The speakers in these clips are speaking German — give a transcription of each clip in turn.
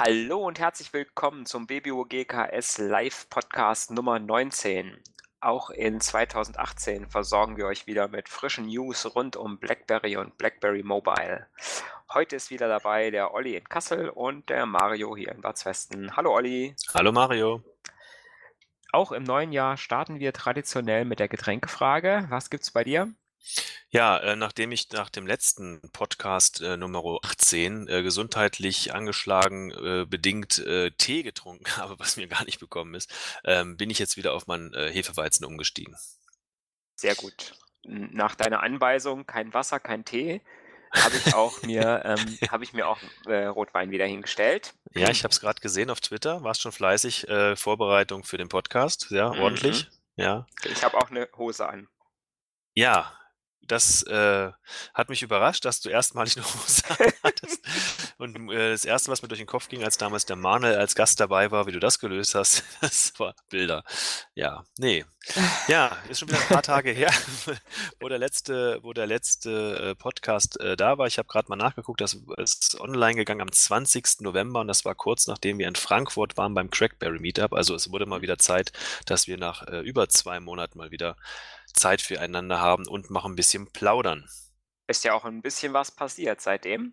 Hallo und herzlich willkommen zum BBO GKS Live Podcast Nummer 19. Auch in 2018 versorgen wir euch wieder mit frischen News rund um BlackBerry und BlackBerry Mobile. Heute ist wieder dabei der Olli in Kassel und der Mario hier in Bad Westen. Hallo Olli. Hallo Mario. Auch im neuen Jahr starten wir traditionell mit der Getränkefrage. Was gibt's bei dir? Ja, äh, nachdem ich nach dem letzten Podcast äh, Nummer 18 äh, gesundheitlich angeschlagen äh, bedingt äh, Tee getrunken habe, was mir gar nicht bekommen ist, ähm, bin ich jetzt wieder auf meinen äh, Hefeweizen umgestiegen. Sehr gut. Nach deiner Anweisung kein Wasser, kein Tee, habe ich auch mir ähm, habe ich mir auch äh, Rotwein wieder hingestellt. Ja, ich habe es gerade gesehen auf Twitter. Warst schon fleißig äh, Vorbereitung für den Podcast, ja, Mhm. ordentlich. Ja, Ich habe auch eine Hose an. ja, das äh, hat mich überrascht, dass du erstmalig eine Hose hattest. Und äh, das erste, was mir durch den Kopf ging, als damals der Manuel als Gast dabei war, wie du das gelöst hast, das war Bilder. Ja, nee. Ja, ist schon wieder ein paar Tage her, wo der letzte, wo der letzte äh, Podcast äh, da war. Ich habe gerade mal nachgeguckt, das ist online gegangen am 20. November und das war kurz nachdem wir in Frankfurt waren beim Crackberry Meetup. Also es wurde mal wieder Zeit, dass wir nach äh, über zwei Monaten mal wieder Zeit füreinander haben und noch ein bisschen plaudern. Ist ja auch ein bisschen was passiert seitdem.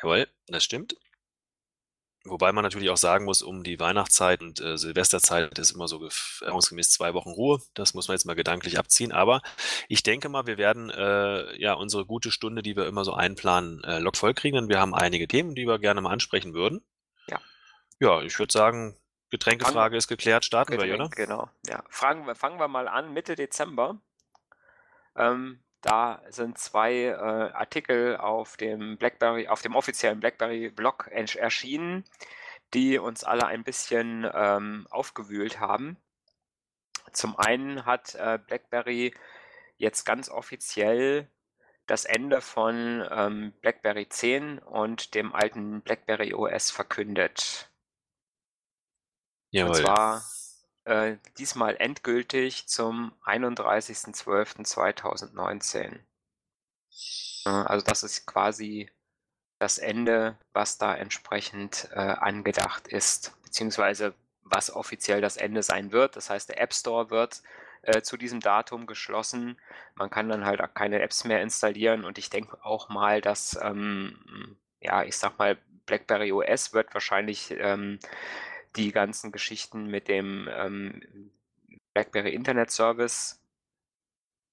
Jawohl, das stimmt. Wobei man natürlich auch sagen muss, um die Weihnachtszeit und äh, Silvesterzeit ist immer so erfahrungsgemäß zwei Wochen Ruhe. Das muss man jetzt mal gedanklich abziehen. Aber ich denke mal, wir werden äh, ja unsere gute Stunde, die wir immer so einplanen, äh, lockvoll kriegen. Denn wir haben einige Themen, die wir gerne mal ansprechen würden. Ja. Ja, ich würde sagen, Getränkefrage ist geklärt. Starten wir, oder? Genau. Ja. Fragen wir, fangen wir mal an, Mitte Dezember. Ähm, da sind zwei äh, Artikel auf dem BlackBerry, auf dem offiziellen BlackBerry-Blog erschienen, die uns alle ein bisschen ähm, aufgewühlt haben. Zum einen hat äh, BlackBerry jetzt ganz offiziell das Ende von ähm, BlackBerry 10 und dem alten BlackBerry OS verkündet. Und Jawohl. zwar äh, diesmal endgültig zum 31.12.2019. Äh, Also das ist quasi das Ende, was da entsprechend äh, angedacht ist, beziehungsweise was offiziell das Ende sein wird. Das heißt, der App Store wird äh, zu diesem Datum geschlossen. Man kann dann halt auch keine Apps mehr installieren und ich denke auch mal, dass, ähm, ja, ich sag mal, BlackBerry OS wird wahrscheinlich ähm, die ganzen Geschichten mit dem ähm, BlackBerry Internet Service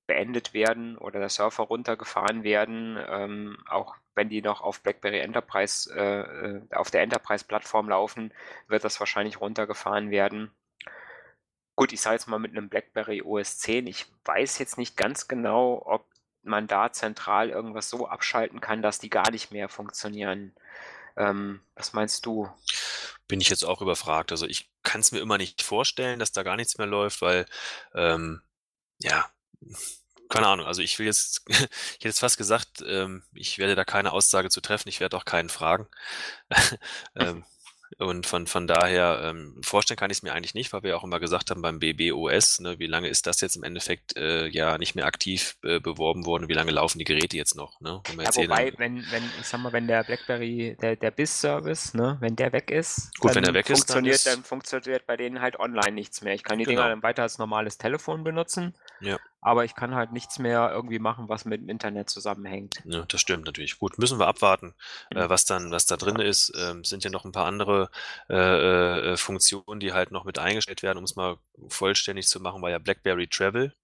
beendet werden oder der Surfer runtergefahren werden, ähm, auch wenn die noch auf BlackBerry Enterprise, äh, äh, auf der Enterprise-Plattform laufen, wird das wahrscheinlich runtergefahren werden. Gut, ich sage jetzt mal mit einem BlackBerry OS 10. Ich weiß jetzt nicht ganz genau, ob man da zentral irgendwas so abschalten kann, dass die gar nicht mehr funktionieren. Ähm, was meinst du? Bin ich jetzt auch überfragt. Also ich kann es mir immer nicht vorstellen, dass da gar nichts mehr läuft, weil ähm, ja, keine Ahnung. Also ich will jetzt, ich hätte jetzt fast gesagt, ähm, ich werde da keine Aussage zu treffen. Ich werde auch keinen fragen. ähm, und von, von daher ähm, vorstellen kann ich es mir eigentlich nicht, weil wir ja auch immer gesagt haben beim BBOS, ne, wie lange ist das jetzt im Endeffekt äh, ja nicht mehr aktiv äh, beworben worden, wie lange laufen die Geräte jetzt noch? Ne? Wenn Ja, wobei, dann- wenn, wenn, ich sag mal, wenn der BlackBerry, der, der BIS-Service, ne, wenn der weg ist, Gut, wenn dann der weg ist, dann funktioniert, ist- dann funktioniert bei denen halt online nichts mehr. Ich kann die Genau. Dinger dann weiter als normales Telefon benutzen, Ja. Aber ich kann halt nichts mehr irgendwie machen, was mit dem Internet zusammenhängt. Ja, das stimmt natürlich. Gut, müssen wir abwarten, äh, was dann, was da drin ist. Ähm, sind ja noch ein paar andere äh, äh, Funktionen, die halt noch mit eingestellt werden, um es mal vollständig zu machen, war ja BlackBerry Travel,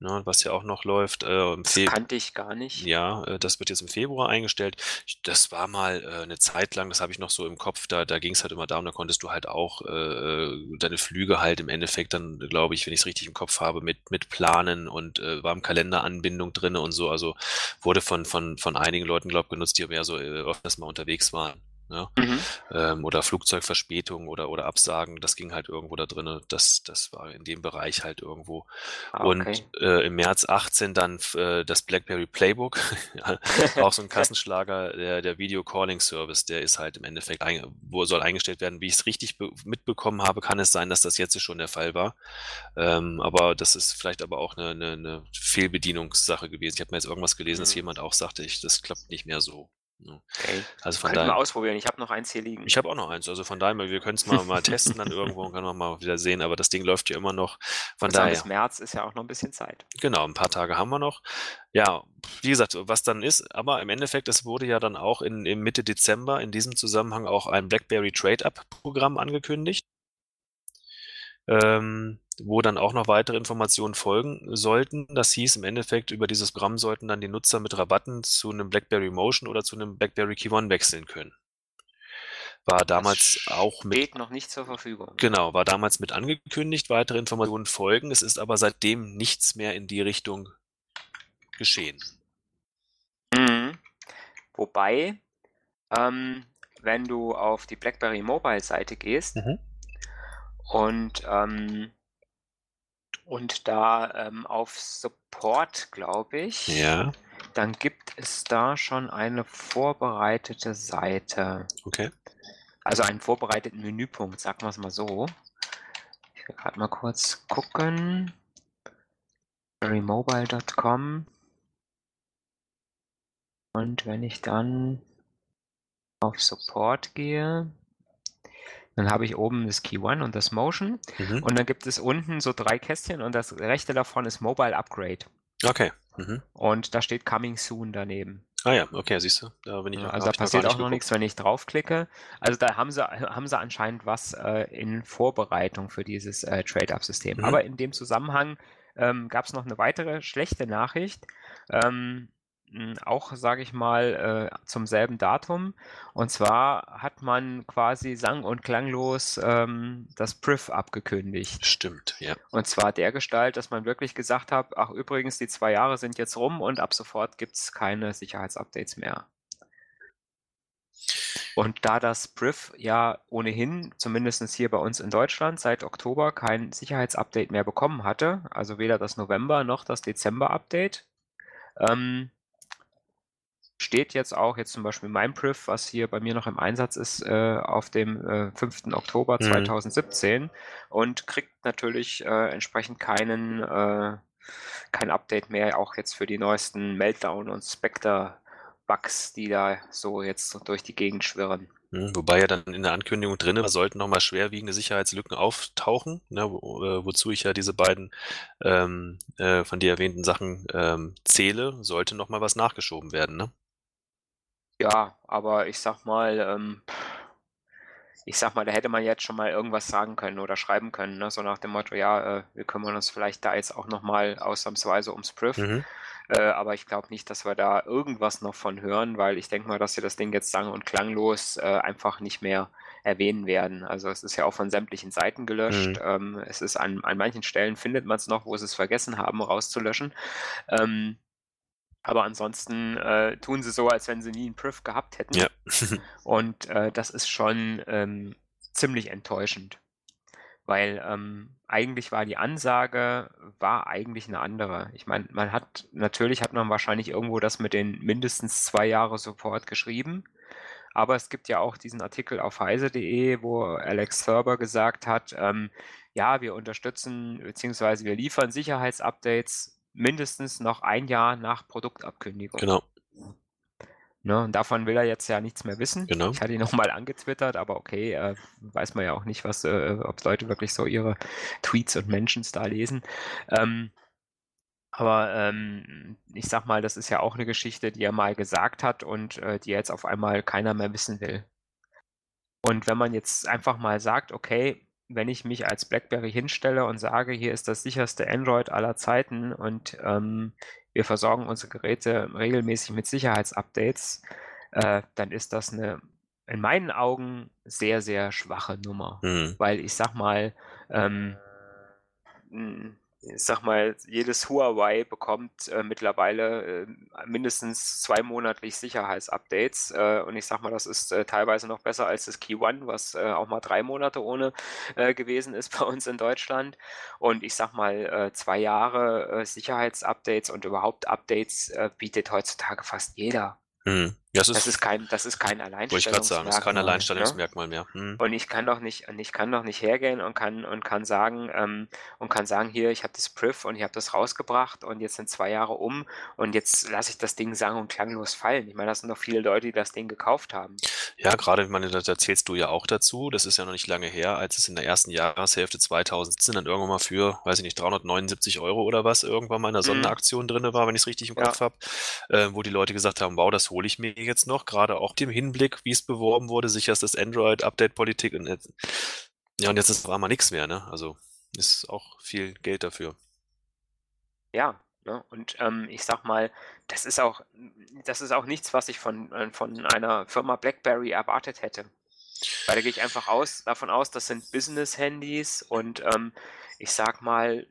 ne, was ja auch noch läuft. Äh, im Das Fe kannte ich gar nicht. ja, äh, das wird jetzt im Februar eingestellt. Ich- Das war mal äh, eine Zeit lang, das habe ich noch so im Kopf, da, da ging es halt immer darum, da konntest du halt auch äh, deine Flüge halt im Endeffekt dann, glaube ich, wenn ich es richtig im Kopf habe, mit, mit planen und äh, war im Kalender Anbindung drinne und so. Also wurde von, von, von einigen Leuten, glaube ich, genutzt, die mehr so äh, öfters mal unterwegs waren. Ja? Mhm. Ähm, oder Flugzeugverspätung oder, oder Absagen, das ging halt irgendwo da drin. Das, das war in dem Bereich halt irgendwo. Ah, okay. Und äh, im März 18 dann äh, das BlackBerry Playbook, auch so ein Kassenschlager, der, der Video Calling Service, der ist halt im Endeffekt, ein, wo soll eingestellt werden. Wie ich es richtig mitbekommen habe, kann es sein, dass das jetzt schon der Fall war. Ähm, aber das ist vielleicht aber auch eine, eine, eine Fehlbedienungssache gewesen. Ich habe mir jetzt irgendwas gelesen, mhm. dass jemand auch sagte, ich, das klappt nicht mehr so. Okay. Also von daher. mal ausprobieren. Ich habe noch eins hier liegen. Ich habe auch noch eins. Also von daher, wir können es mal, mal testen dann irgendwo und können wir mal wieder sehen. Aber das Ding läuft ja immer noch. Von daher. Bis März ist ja auch noch ein bisschen Zeit. Genau, ein paar Tage haben wir noch. Ja, wie gesagt, was dann ist, aber im Endeffekt, es wurde ja dann auch in, in Mitte Dezember in diesem Zusammenhang auch ein BlackBerry Trade-Up-Programm angekündigt ähm, wo dann auch noch weitere Informationen folgen sollten. Das hieß im Endeffekt, über dieses Programm sollten dann die Nutzer mit Rabatten zu einem BlackBerry Motion oder zu einem BlackBerry Key One wechseln können. War damals das auch mit. Noch nicht zur Verfügung. Genau, war damals mit angekündigt, weitere Informationen folgen. Es ist aber seitdem nichts mehr in die Richtung geschehen. Mhm. Wobei, ähm, wenn du auf die BlackBerry Mobile Seite gehst, mhm. Und, ähm, und da ähm, auf Support, glaube ich, Ja. dann gibt es da schon eine vorbereitete Seite. Okay. Also einen vorbereiteten Menüpunkt, sagen wir es mal so. Ich will gerade mal kurz gucken. Remobile.com. Und wenn ich dann auf Support gehe, dann habe ich oben das Key One und das Motion. Mhm. Und dann gibt es unten so drei Kästchen und das rechte davon ist Mobile Upgrade. Okay. Mhm. Und da steht Coming Soon daneben. Ah ja, okay, siehst du. Da bin ich noch, also da passiert auch noch nichts, wenn ich draufklicke. Also da haben sie, haben sie anscheinend was äh, in Vorbereitung für dieses äh, Trade-Up-System. Mhm. Aber in dem Zusammenhang ähm, gab es noch eine weitere schlechte Nachricht. Ähm, hm, auch, sage ich mal, äh, zum selben Datum. Und zwar hat man quasi sang- und klanglos ähm, das Priv abgekündigt. Stimmt, ja. Und zwar der Gestalt, dass man wirklich gesagt hat, ach übrigens, die zwei Jahre sind jetzt rum und ab sofort gibt es keine Sicherheitsupdates mehr. Und da das Priv ja ohnehin, zumindest hier bei uns in Deutschland, seit Oktober kein Sicherheitsupdate mehr bekommen hatte, also weder das November noch das Dezember-Update, ähm, steht jetzt auch, jetzt zum Beispiel MindPriv, was hier bei mir noch im Einsatz ist, äh, auf dem äh, 5. Oktober 2017 mhm. und kriegt natürlich äh, entsprechend keinen, äh, kein Update mehr, auch jetzt für die neuesten Meltdown- und Spectre-Bugs, die da so jetzt durch die Gegend schwirren. Mhm, wobei ja dann in der Ankündigung drin war, sollten nochmal schwerwiegende Sicherheitslücken auftauchen, ne, wo, äh, wozu ich ja diese beiden ähm, äh, von dir erwähnten Sachen ähm, zähle, sollte nochmal was nachgeschoben werden, ne? Ja, aber ich sag mal, ähm, ich sag mal, da hätte man jetzt schon mal irgendwas sagen können oder schreiben können, ne? so nach dem Motto, ja, äh, wir kümmern uns vielleicht da jetzt auch nochmal ausnahmsweise ums Priv. Mhm. Äh, aber ich glaube nicht, dass wir da irgendwas noch von hören, weil ich denke mal, dass sie das Ding jetzt sang- und klanglos äh, einfach nicht mehr erwähnen werden. Also es ist ja auch von sämtlichen Seiten gelöscht. Mhm. Ähm, es ist an, an manchen Stellen findet man es noch, wo sie es vergessen haben, rauszulöschen. Ähm, aber ansonsten äh, tun sie so, als wenn sie nie einen Priv gehabt hätten. Ja. Und äh, das ist schon ähm, ziemlich enttäuschend. Weil ähm, eigentlich war die Ansage, war eigentlich eine andere. Ich meine, man hat, natürlich hat man wahrscheinlich irgendwo das mit den mindestens zwei Jahre Support geschrieben. Aber es gibt ja auch diesen Artikel auf heise.de, wo Alex Thurber gesagt hat, ähm, ja, wir unterstützen bzw. wir liefern Sicherheitsupdates mindestens noch ein Jahr nach Produktabkündigung. Genau. Ne, und davon will er jetzt ja nichts mehr wissen. Genau. Ich hatte ihn nochmal angetwittert, aber okay, äh, weiß man ja auch nicht, was, äh, ob Leute wirklich so ihre Tweets und Mentions da lesen. Ähm, aber ähm, ich sag mal, das ist ja auch eine Geschichte, die er mal gesagt hat und äh, die jetzt auf einmal keiner mehr wissen will. Und wenn man jetzt einfach mal sagt, okay, wenn ich mich als BlackBerry hinstelle und sage, hier ist das sicherste Android aller Zeiten und ähm, wir versorgen unsere Geräte regelmäßig mit Sicherheitsupdates, äh, dann ist das eine in meinen Augen sehr, sehr schwache Nummer. Mhm. Weil ich sag mal, ähm, ich sag mal, jedes Huawei bekommt äh, mittlerweile äh, mindestens zwei monatlich Sicherheitsupdates. Äh, und ich sag mal, das ist äh, teilweise noch besser als das Key One, was äh, auch mal drei Monate ohne äh, gewesen ist bei uns in Deutschland. Und ich sag mal, zwei Jahre Sicherheitsupdates und überhaupt Updates bietet heutzutage fast jeder. Hm. Das ist, das ist kein, das ist kein Alleinstellungsmerkmal. Wollte ich gerade sagen, das ist kein Alleinstellungsmerkmal mehr. Hm. Und ich kann doch nicht, und ich kann doch nicht hergehen und kann und kann sagen ähm, und kann sagen, hier, ich habe das Priv und ich habe das rausgebracht und jetzt sind zwei Jahre um und jetzt lasse ich das Ding sang- und klanglos fallen. Ich meine, das sind doch viele Leute, die das Ding gekauft haben. Ja, gerade, ich meine, da erzählst du ja auch dazu. Das ist ja noch nicht lange her, als es in der ersten Jahreshälfte 2017 dann irgendwann mal für, weiß ich nicht, 379 Euro oder was irgendwann mal in der mhm. Sonderaktion mhm. drin war, wenn ich es richtig im Kopf ja. habe, äh, wo die Leute gesagt haben, wow, das hole ich mir jetzt noch, gerade auch dem Hinblick, wie es beworben wurde, sicherstes Android-Update-Politik und jetzt, ja, und jetzt ist auf einmal nichts mehr, ne? Also ist auch viel Geld dafür. Ja, ne? und ähm, ich sag mal, das ist auch, das ist auch nichts, was ich von, äh, von einer Firma BlackBerry erwartet hätte. Weil da gehe ich einfach aus, davon aus, das sind Business-Handys und ähm, ich sag mal,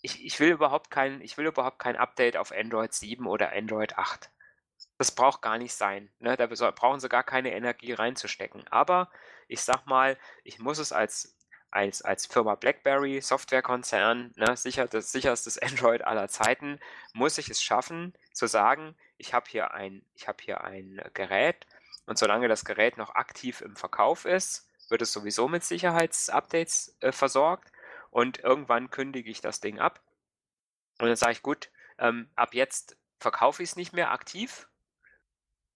ich, ich will überhaupt kein, ich will überhaupt kein Update auf Android 7 oder Android 8. Das braucht gar nicht sein. Ne? Da brauchen sie gar keine Energie reinzustecken. Aber ich sag mal, ich muss es als, als, als Firma BlackBerry, Softwarekonzern, ne, sicher, das sicherstes Android aller Zeiten, muss ich es schaffen, zu sagen, ich habe hier, ein, hab hier ein Gerät und solange das Gerät noch aktiv im Verkauf ist, wird es sowieso mit Sicherheitsupdates äh, versorgt und irgendwann kündige ich das Ding ab. Und dann sage ich, gut, ähm, ab jetzt verkaufe ich es nicht mehr aktiv,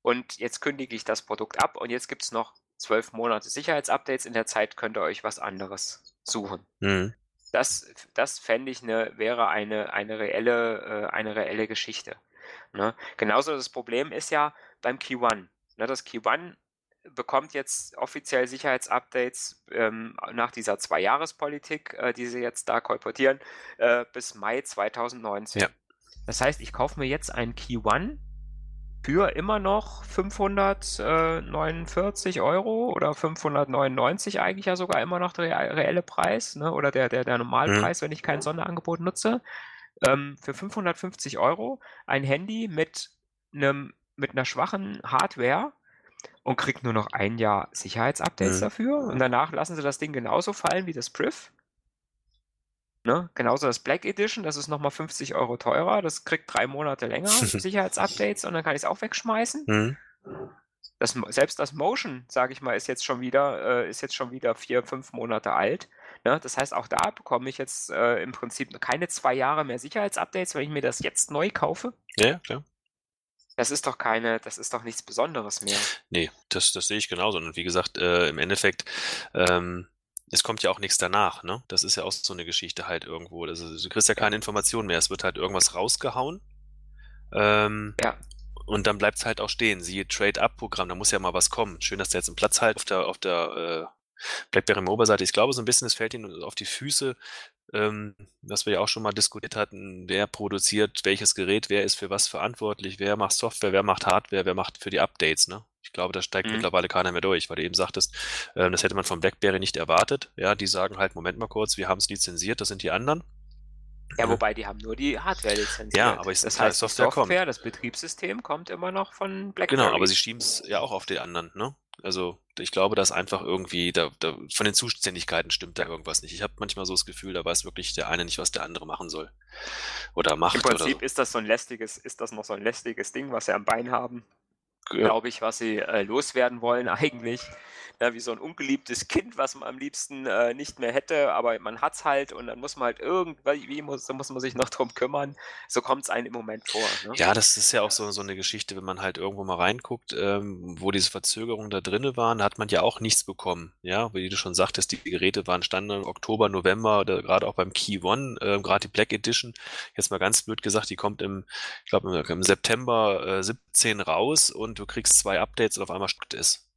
und jetzt kündige ich das Produkt ab und jetzt gibt es noch zwölf Monate Sicherheitsupdates. In der Zeit könnt ihr euch was anderes suchen. Mhm. Das, das fände ich eine, wäre eine, eine, reelle, äh, eine reelle Geschichte. Ne? Genauso das Problem ist ja beim Key One. Ne? Das Key One bekommt jetzt offiziell Sicherheitsupdates ähm, nach dieser Zwei-Jahres-Politik, äh, die sie jetzt da kolportieren, äh, bis Mai 2019. Ja. Das heißt, ich kaufe mir jetzt einen Key One für immer noch 549 Euro oder 599 eigentlich ja sogar immer noch der reelle Preis ne? oder der, der, der Normalpreis, mhm. wenn ich kein Sonderangebot nutze. Ähm, für 550 Euro ein Handy mit einem mit einer schwachen Hardware und kriegt nur noch ein Jahr Sicherheitsupdates mhm. dafür und danach lassen sie das Ding genauso fallen wie das Priv Ne? Genauso das Black Edition, das ist nochmal 50 Euro teurer, das kriegt drei Monate länger, Sicherheitsupdates und dann kann ich es auch wegschmeißen. Mhm. Das, selbst das Motion, sage ich mal, ist jetzt schon wieder, äh, ist jetzt schon wieder vier, fünf Monate alt. Ne? Das heißt, auch da bekomme ich jetzt äh, im Prinzip keine zwei Jahre mehr Sicherheitsupdates, wenn ich mir das jetzt neu kaufe. Ja, klar. Das ist doch keine, das ist doch nichts Besonderes mehr. Nee, das, das sehe ich genauso. Und wie gesagt, äh, im Endeffekt, ähm, es kommt ja auch nichts danach, ne? Das ist ja auch so eine Geschichte halt irgendwo. Das ist, du kriegst ja keine Informationen mehr. Es wird halt irgendwas rausgehauen. Ähm, ja. Und dann bleibt es halt auch stehen. Siehe Trade-Up-Programm, da muss ja mal was kommen. Schön, dass der jetzt einen Platz halt auf der, auf der äh, BlackBerry Mobile-Seite. Ich glaube, so ein bisschen, es fällt ihnen auf die Füße, ähm, was wir ja auch schon mal diskutiert hatten, wer produziert welches Gerät, wer ist für was verantwortlich, wer macht Software, wer macht Hardware, wer macht für die Updates, ne? Ich glaube, da steigt mhm. mittlerweile keiner mehr durch, weil du eben sagtest, äh, das hätte man von BlackBerry nicht erwartet. Ja, die sagen halt, Moment mal kurz, wir haben es lizenziert, das sind die anderen. Ja, wobei die haben nur die Hardware lizenziert. Ja, aber ich das heißt, Software, Software kommt. das Betriebssystem kommt immer noch von BlackBerry. Genau, aber sie schieben es ja auch auf die anderen, ne? Also ich glaube, dass einfach irgendwie da, da von den Zuständigkeiten stimmt da irgendwas nicht. Ich habe manchmal so das Gefühl, da weiß wirklich der eine nicht, was der andere machen soll oder macht. Im Prinzip so. ist das so ein lästiges, ist das noch so ein lästiges Ding, was sie am Bein haben. Glaube ich, was sie äh, loswerden wollen eigentlich ja, wie so ein ungeliebtes Kind, was man am liebsten äh, nicht mehr hätte, aber man hat es halt und dann muss man halt irgendwie, muss, muss man sich noch drum kümmern. So kommt es einem im Moment vor. Ne? Ja, das ist ja auch so, so eine Geschichte, wenn man halt irgendwo mal reinguckt, ähm, wo diese Verzögerungen da drinne waren, hat man ja auch nichts bekommen. Ja, wie du schon sagtest, die Geräte waren Standard Oktober, November, gerade auch beim Key One, äh, gerade die Black Edition, jetzt mal ganz blöd gesagt, die kommt im, ich glaube, im September äh, 17 raus und du kriegst zwei Updates und auf einmal stockt es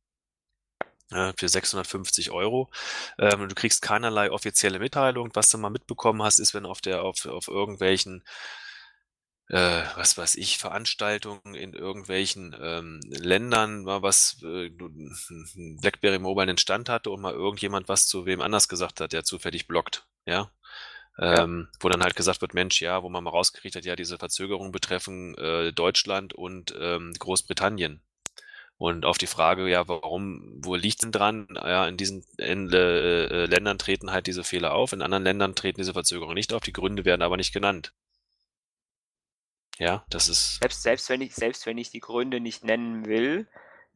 äh, für 650 Euro. Ähm, du kriegst keinerlei offizielle Mitteilung. Was du mal mitbekommen hast, ist, wenn auf der auf, auf irgendwelchen äh, was weiß ich, Veranstaltungen in irgendwelchen ähm, Ländern mal was äh, BlackBerry Mobile einen Stand hatte und mal irgendjemand was zu wem anders gesagt hat, der zufällig blockt, ja. Ähm, wo dann halt gesagt wird, Mensch, ja, wo man mal rausgekriegt hat, ja, diese Verzögerungen betreffen äh, Deutschland und ähm, Großbritannien. Und auf die Frage, ja, warum, wo liegt denn dran? Ja, in diesen äh, äh, Ländern treten halt diese Fehler auf, in anderen Ländern treten diese Verzögerungen nicht auf, die Gründe werden aber nicht genannt. Ja, das ist. Selbst, selbst, wenn ich, selbst wenn ich die Gründe nicht nennen will,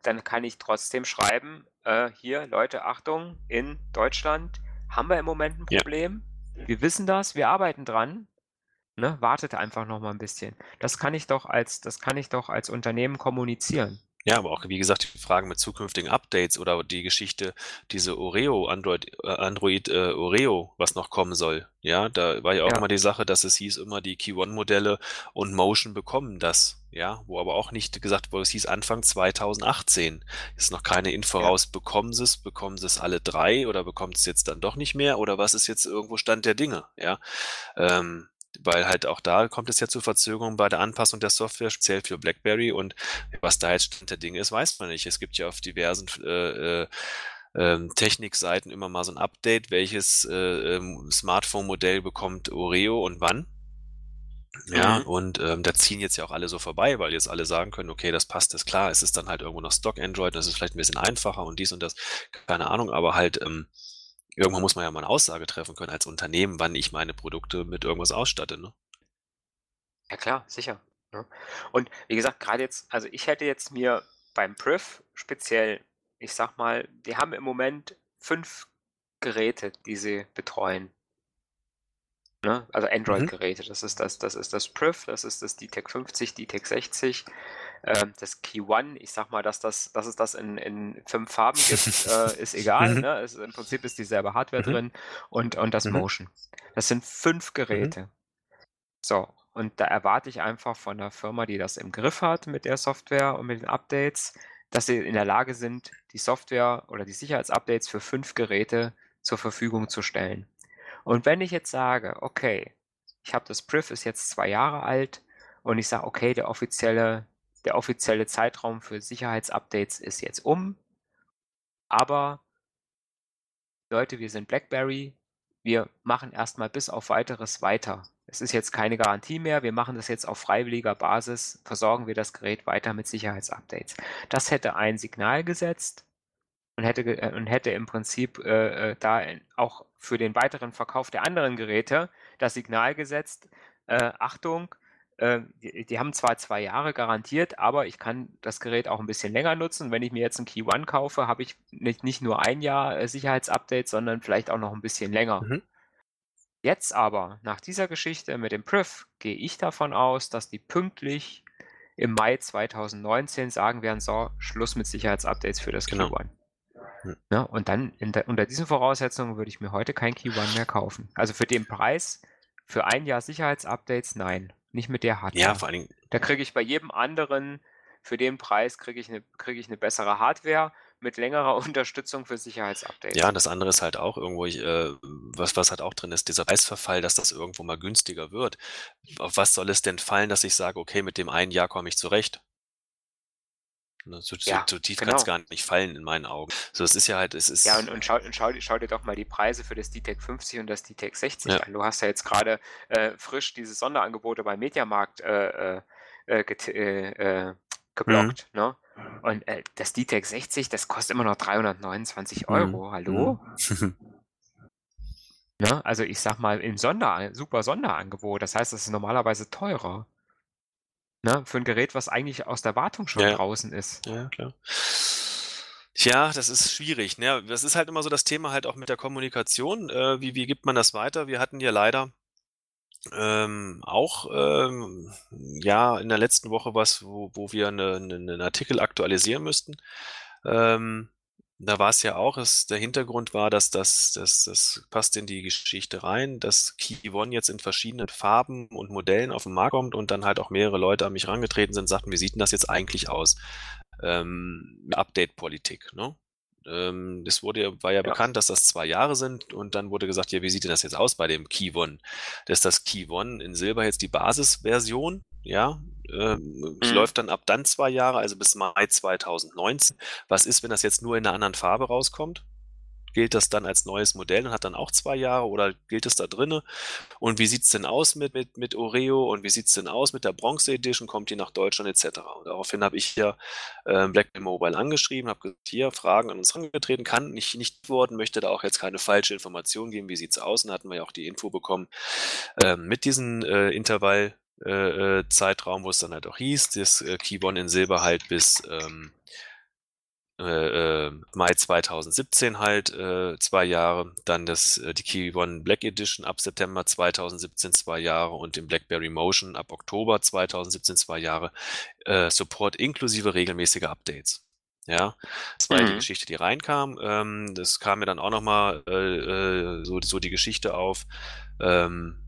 dann kann ich trotzdem schreiben, äh, hier, Leute, Achtung, in Deutschland haben wir im Moment ein Problem. Ja. Wir wissen das, wir arbeiten dran. Ne, wartet einfach noch mal ein bisschen. Das kann ich doch als, das kann ich doch als Unternehmen kommunizieren. Ja, aber auch, wie gesagt, die Fragen mit zukünftigen Updates oder die Geschichte, diese Oreo, Android, äh, Android äh, Oreo, was noch kommen soll. Ja, da war ja auch ja. immer die Sache, dass es hieß immer, die Key One-Modelle und Motion bekommen das. Ja, wo aber auch nicht gesagt wurde, es hieß Anfang 2018. Ist noch keine Info ja. raus, bekommen sie es, bekommen sie es alle drei oder bekommt es jetzt dann doch nicht mehr oder was ist jetzt irgendwo Stand der Dinge? Ja, ähm, weil halt auch da kommt es ja zu Verzögerungen bei der Anpassung der Software, speziell für BlackBerry und was da jetzt Stand der Dinge ist, weiß man nicht. Es gibt ja auf diversen äh, äh, ähm, Technikseiten immer mal so ein Update, welches äh, ähm, Smartphone-Modell bekommt Oreo und wann. Ja, mhm. und ähm, da ziehen jetzt ja auch alle so vorbei, weil jetzt alle sagen können, okay, das passt, ist klar, es ist dann halt irgendwo noch Stock Android, das ist vielleicht ein bisschen einfacher und dies und das, keine Ahnung, aber halt ähm, irgendwann muss man ja mal eine Aussage treffen können als Unternehmen, wann ich meine Produkte mit irgendwas ausstatte. Ne? Ja klar, sicher. Ne? Und wie gesagt, gerade jetzt, also ich hätte jetzt mir beim Priv speziell, ich sag mal, die haben im Moment fünf Geräte, die sie betreuen. Ne? Also mhm. Android-Geräte. Das ist das, das ist das Priv, das ist das DTEC 50, DTEC 60, ähm, das Key One, ich sag mal, dass, das, dass es das in, in fünf Farben gibt, äh, ist egal. Mhm. Ne? Es, Im Prinzip ist dieselbe Hardware mhm. drin und, und das mhm. Motion. Das sind fünf Geräte. Mhm. So, und da erwarte ich einfach von der Firma, die das im Griff hat mit der Software und mit den Updates, dass sie in der Lage sind, die Software oder die Sicherheitsupdates für fünf Geräte zur Verfügung zu stellen. Und wenn ich jetzt sage, okay, ich habe das Priv ist jetzt zwei Jahre alt und ich sage, okay, der offizielle der offizielle Zeitraum für Sicherheitsupdates ist jetzt um. Aber Leute, wir sind BlackBerry. Wir machen erstmal bis auf weiteres weiter. Es ist jetzt keine Garantie mehr. Wir machen das jetzt auf freiwilliger Basis. Versorgen wir das Gerät weiter mit Sicherheitsupdates. Das hätte ein Signal gesetzt und hätte, äh, und hätte im Prinzip äh, äh da auch für den weiteren Verkauf der anderen Geräte das Signal gesetzt. Äh, Achtung, äh, die, die, haben zwar zwei Jahre garantiert, aber ich kann das Gerät auch ein bisschen länger nutzen. Wenn ich mir jetzt ein Key One kaufe, habe ich nicht, nicht nur ein Jahr äh, Sicherheitsupdate, sondern vielleicht auch noch ein bisschen länger. Mhm. Jetzt aber, nach dieser Geschichte mit dem Priv, gehe ich davon aus, dass die pünktlich im Mai 2019 sagen werden, so, Schluss mit Sicherheitsupdates für das genau. Key One. Ja, und dann der, unter diesen Voraussetzungen würde ich mir heute kein Key One mehr kaufen. Also für den Preis, für ein Jahr Sicherheitsupdates, nein. Nicht mit der Hardware. Ja, vor allen Dingen. Da kriege ich bei jedem anderen, für den Preis kriege ich eine kriege ich eine bessere Hardware mit längerer Unterstützung für Sicherheitsupdates. Ja, das andere ist halt auch irgendwo, äh, was, was halt auch drin ist, dieser Preisverfall, dass das irgendwo mal günstiger wird. Auf was soll es denn fallen, dass ich sage, okay, mit dem einen Jahr komme ich zurecht? Ne, so, ja, so, tief genau. kann es gar nicht fallen in meinen Augen. So, es ist ja halt, es ist. Ja, und, und, schau, und schau, schau, dir doch mal die Preise für das DTEC 50 und das DTEC 60 ja. an. Du hast ja jetzt gerade äh, frisch diese Sonderangebote beim Mediamarkt äh, äh, äh, äh geblockt. Mhm. Ne? Und äh, das DTEC 60, das kostet immer noch 329 mhm. Euro. Mhm. Hallo? Mhm. ne? Also ich sag mal, im Sonder, super Sonderangebot. Das heißt, es ist normalerweise teurer. Ne, für ein Gerät, was eigentlich aus der Wartung schon ja. draußen ist. Ja, klar. Tja, das ist schwierig. Ne? Das ist halt immer so das Thema halt auch mit der Kommunikation. Äh, wie, wie gibt man das weiter? Wir hatten ja leider ähm, auch ähm, ja in der letzten Woche was, wo, wo wir eine, eine, einen Artikel aktualisieren müssten. Ähm, da war es ja auch, es, der Hintergrund war, dass das, das, das passt in die Geschichte rein, dass Key One jetzt in verschiedenen Farben und Modellen auf den Markt kommt und dann halt auch mehrere Leute an mich rangetreten sind, sagten, wie sieht denn das jetzt eigentlich aus? Ähm, Update-Politik, ne? Ähm, das wurde, war ja, ja, bekannt, dass das zwei Jahre sind und dann wurde gesagt, ja, wie sieht denn das jetzt aus bei dem Key One? Das ist das Key One in Silber jetzt die Basisversion, ja, ähm, mhm. läuft dann ab dann zwei Jahre, also bis Mai 2019. Was ist, wenn das jetzt nur in einer anderen Farbe rauskommt? Gilt das dann als neues Modell und hat dann auch zwei Jahre oder gilt es da drinne? Und wie sieht's denn aus mit, mit, mit Oreo und wie sieht's denn aus mit der Bronze Edition? Kommt die nach Deutschland etc.? Und daraufhin habe ich ja äh, BlackBerry Mobile angeschrieben, habe hier Fragen an uns herangetreten, kann nicht, nicht antworten, möchte da auch jetzt keine falsche Information geben, wie sieht's aus? Und da hatten wir ja auch die Info bekommen, äh, mit diesem äh, Intervall äh, äh, Zeitraum, wo es dann halt auch hieß, das äh, Keyboard in Silber halt bis ähm, äh, äh, Mai 2017 halt äh, zwei Jahre, dann das äh, die Kiwi One Black Edition ab September 2017 zwei Jahre und den BlackBerry Motion ab Oktober 2017 zwei Jahre äh, Support inklusive regelmäßiger Updates. Ja, das war mhm. die. Geschichte, die reinkam. Ähm, das kam mir dann auch nochmal äh, äh, so, so die Geschichte auf. Ähm,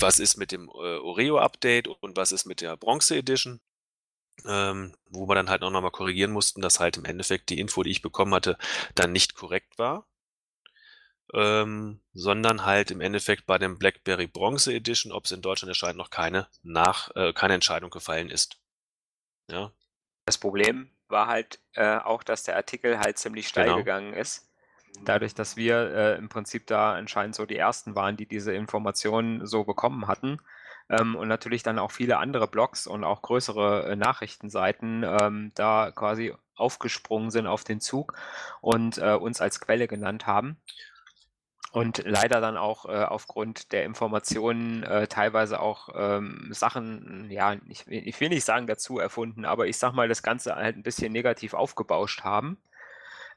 was ist mit dem Oreo-Update und was ist mit der Bronze Edition? Ähm, wo wir dann halt auch nochmal korrigieren mussten, dass halt im Endeffekt die Info, die ich bekommen hatte, dann nicht korrekt war. Ähm, sondern halt im Endeffekt bei dem BlackBerry Bronze Edition, ob es in Deutschland erscheint, noch keine nach äh, keine Entscheidung gefallen ist. Ja. Das Problem war halt äh, auch, dass der Artikel halt ziemlich steil genau. gegangen ist. Dadurch, dass wir äh, im Prinzip da anscheinend so die ersten waren, die diese Informationen so bekommen hatten, ähm, und natürlich dann auch viele andere Blogs und auch größere äh, Nachrichtenseiten ähm, da quasi aufgesprungen sind auf den Zug und äh, uns als Quelle genannt haben. Und leider dann auch äh, aufgrund der Informationen äh, teilweise auch ähm, Sachen, ja, ich, ich, will nicht sagen dazu erfunden, aber ich sag mal, das Ganze halt ein bisschen negativ aufgebauscht haben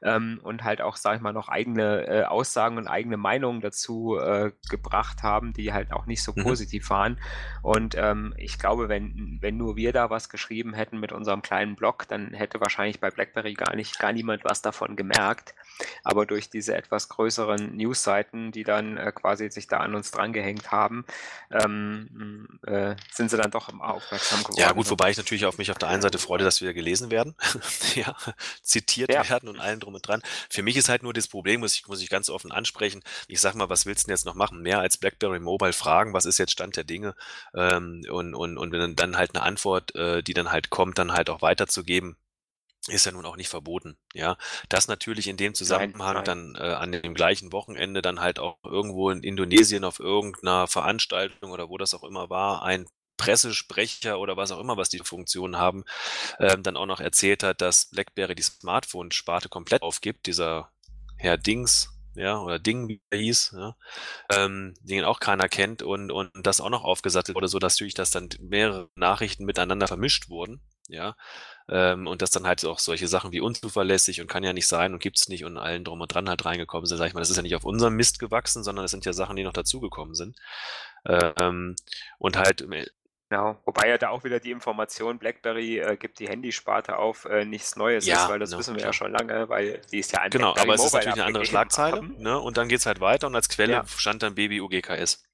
ähm, und halt auch, sag ich mal, noch eigene äh, Aussagen und eigene Meinungen dazu äh, gebracht haben, die halt auch nicht so mhm. positiv waren. Und ähm, ich glaube, wenn, wenn nur wir da was geschrieben hätten mit unserem kleinen Blog, dann hätte wahrscheinlich bei BlackBerry gar nicht, gar niemand was davon gemerkt. Aber durch diese etwas größeren Newsseiten, die dann äh, quasi sich da an uns drangehängt haben, ähm, äh, sind sie dann doch aufmerksam geworden. Ja gut, wobei ich natürlich auf mich auf der einen Seite freue, dass wir gelesen werden, ja, zitiert ja. werden und allen drum und dran. Für mich ist halt nur das Problem, muss ich, muss ich ganz offen ansprechen. Ich sag mal, was willst du denn jetzt noch machen? Mehr als BlackBerry Mobile fragen, was ist jetzt Stand der Dinge? Ähm, und, und, und wenn dann halt eine Antwort, äh, die dann halt kommt, dann halt auch weiterzugeben, ist ja nun auch nicht verboten, ja. Das natürlich in dem Zusammenhang nein, nein. dann äh, an dem gleichen Wochenende dann halt auch irgendwo in Indonesien auf irgendeiner Veranstaltung oder wo das auch immer war, ein Pressesprecher oder was auch immer, was die Funktionen haben, ähm, dann auch noch erzählt hat, dass BlackBerry die Smartphone-Sparte komplett aufgibt, dieser Herr Dings, ja, oder Ding, wie er hieß, ja, ähm, den auch keiner kennt und, und das auch noch aufgesattelt wurde, so dass natürlich das dann mehrere Nachrichten miteinander vermischt wurden, ja, ähm, und dass dann halt auch solche Sachen wie unzuverlässig und kann ja nicht sein und gibt's nicht und allen drum und dran halt reingekommen sind, sag ich mal, das ist ja nicht auf unserem Mist gewachsen, sondern es sind ja Sachen, die noch dazugekommen sind. Ähm, und halt äh, Genau, wobei ja da auch wieder die Information, BlackBerry äh, gibt die Handysparte auf, äh, nichts Neues ja, ist, weil das no, wissen wir klar. ja schon lange, weil die ist ja ein Genau, BlackBerry aber es ist natürlich eine andere Schlagzeile, ne? Und dann geht's halt weiter und als Quelle ja. stand dann Baby UGKS.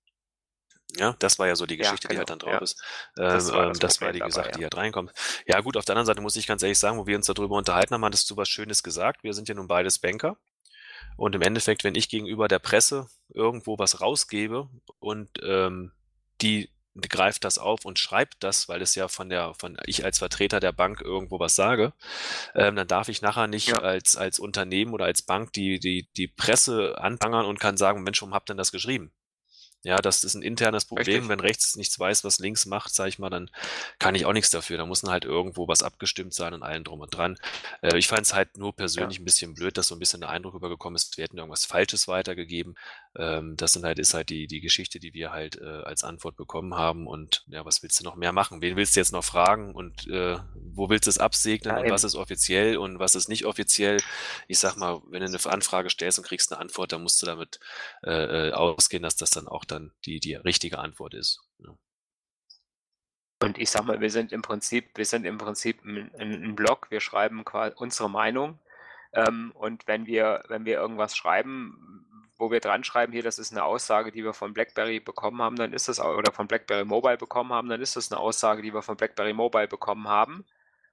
Ja, das war ja so die Geschichte, ja, genau. die halt dann drauf ja. ist. das ähm, war, das, das war die dabei, Sache, ja. die halt reinkommt. Ja, gut, auf der anderen Seite muss ich ganz ehrlich sagen, wo wir uns darüber unterhalten haben, hattest du was Schönes gesagt. Wir sind ja nun beides Banker. Und im Endeffekt, wenn ich gegenüber der Presse irgendwo was rausgebe und ähm, die greift das auf und schreibt das, weil es ja von der, von ich als Vertreter der Bank irgendwo was sage, ähm, dann darf ich nachher nicht ja. als, als Unternehmen oder als Bank die, die, die Presse anprangern und kann sagen, Mensch, warum habt ihr denn das geschrieben? Ja, das ist ein internes Problem. Richtig. Wenn rechts nichts weiß, was links macht, sage ich mal, dann kann ich auch nichts dafür. Da muss halt irgendwo was abgestimmt sein und allen drum und dran. Äh, ich fand es halt nur persönlich ja. ein bisschen blöd, dass so ein bisschen der Eindruck übergekommen ist, wir hätten irgendwas Falsches weitergegeben. Ähm, das sind halt, ist halt die, die Geschichte, die wir halt äh, als Antwort bekommen haben. Und ja, was willst du noch mehr machen? Wen willst du jetzt noch fragen? Und äh, wo willst du es absegnen? Ja, und was ist offiziell und was ist nicht offiziell? Ich sag mal, wenn du eine Anfrage stellst und kriegst eine Antwort, dann musst du damit äh, äh ausgehen, dass das dann auch dann die, die richtige Antwort ist. Ja. Und ich sag mal, wir sind im Prinzip, wir sind im Prinzip ein, ein Blog, wir schreiben quasi unsere Meinung. Ähm, und wenn wir, wenn wir irgendwas schreiben, wo wir dran schreiben, hier, das ist eine Aussage, die wir von BlackBerry bekommen haben, dann ist das, oder von BlackBerry Mobile bekommen haben, dann ist das eine Aussage, die wir von BlackBerry Mobile bekommen haben.